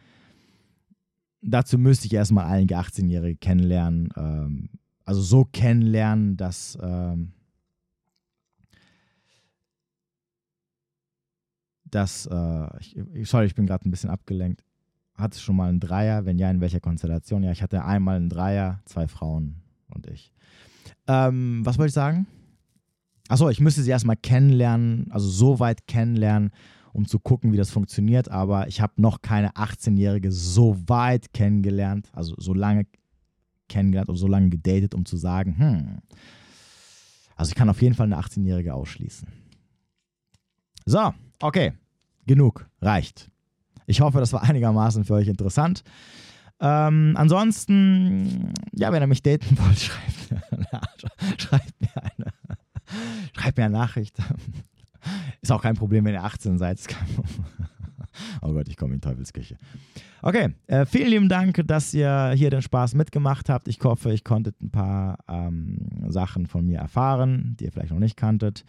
Dazu müsste ich erstmal einige 18-Jährige kennenlernen. Ähm, also so kennenlernen, dass ähm, dass äh, ich, sorry, ich bin gerade ein bisschen abgelenkt. Hattest schon mal einen Dreier? Wenn ja, in welcher Konstellation? Ja, ich hatte einmal einen Dreier, zwei Frauen und ich. Ähm, was wollte ich sagen? Achso, ich müsste sie erstmal kennenlernen, also so weit kennenlernen, um zu gucken, wie das funktioniert. Aber ich habe noch keine 18-Jährige so weit kennengelernt, also so lange kennengelernt und so lange gedatet, um zu sagen, hm. Also ich kann auf jeden Fall eine 18-Jährige ausschließen. So, okay. Genug. Reicht. Ich hoffe, das war einigermaßen für euch interessant. Ähm, ansonsten, ja, wenn ihr mich daten wollt, schreibt mir, schreibt mir eine, schreibt mir eine Nachricht. Ist auch kein Problem, wenn ihr 18 seid. oh Gott, ich komme in Teufelsküche. Okay, äh, vielen lieben Dank, dass ihr hier den Spaß mitgemacht habt. Ich hoffe, ich konntet ein paar ähm, Sachen von mir erfahren, die ihr vielleicht noch nicht kanntet.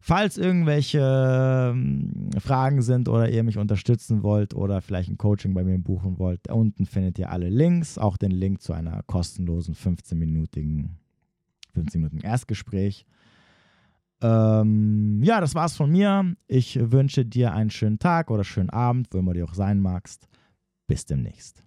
Falls irgendwelche ähm, Fragen sind oder ihr mich unterstützen wollt oder vielleicht ein Coaching bei mir buchen wollt, da unten findet ihr alle Links, auch den Link zu einer kostenlosen 15-minütigen 15 Minuten Erstgespräch. Ähm, ja, das war's von mir. Ich wünsche dir einen schönen Tag oder schönen Abend, wo immer du auch sein magst. Bis demnächst.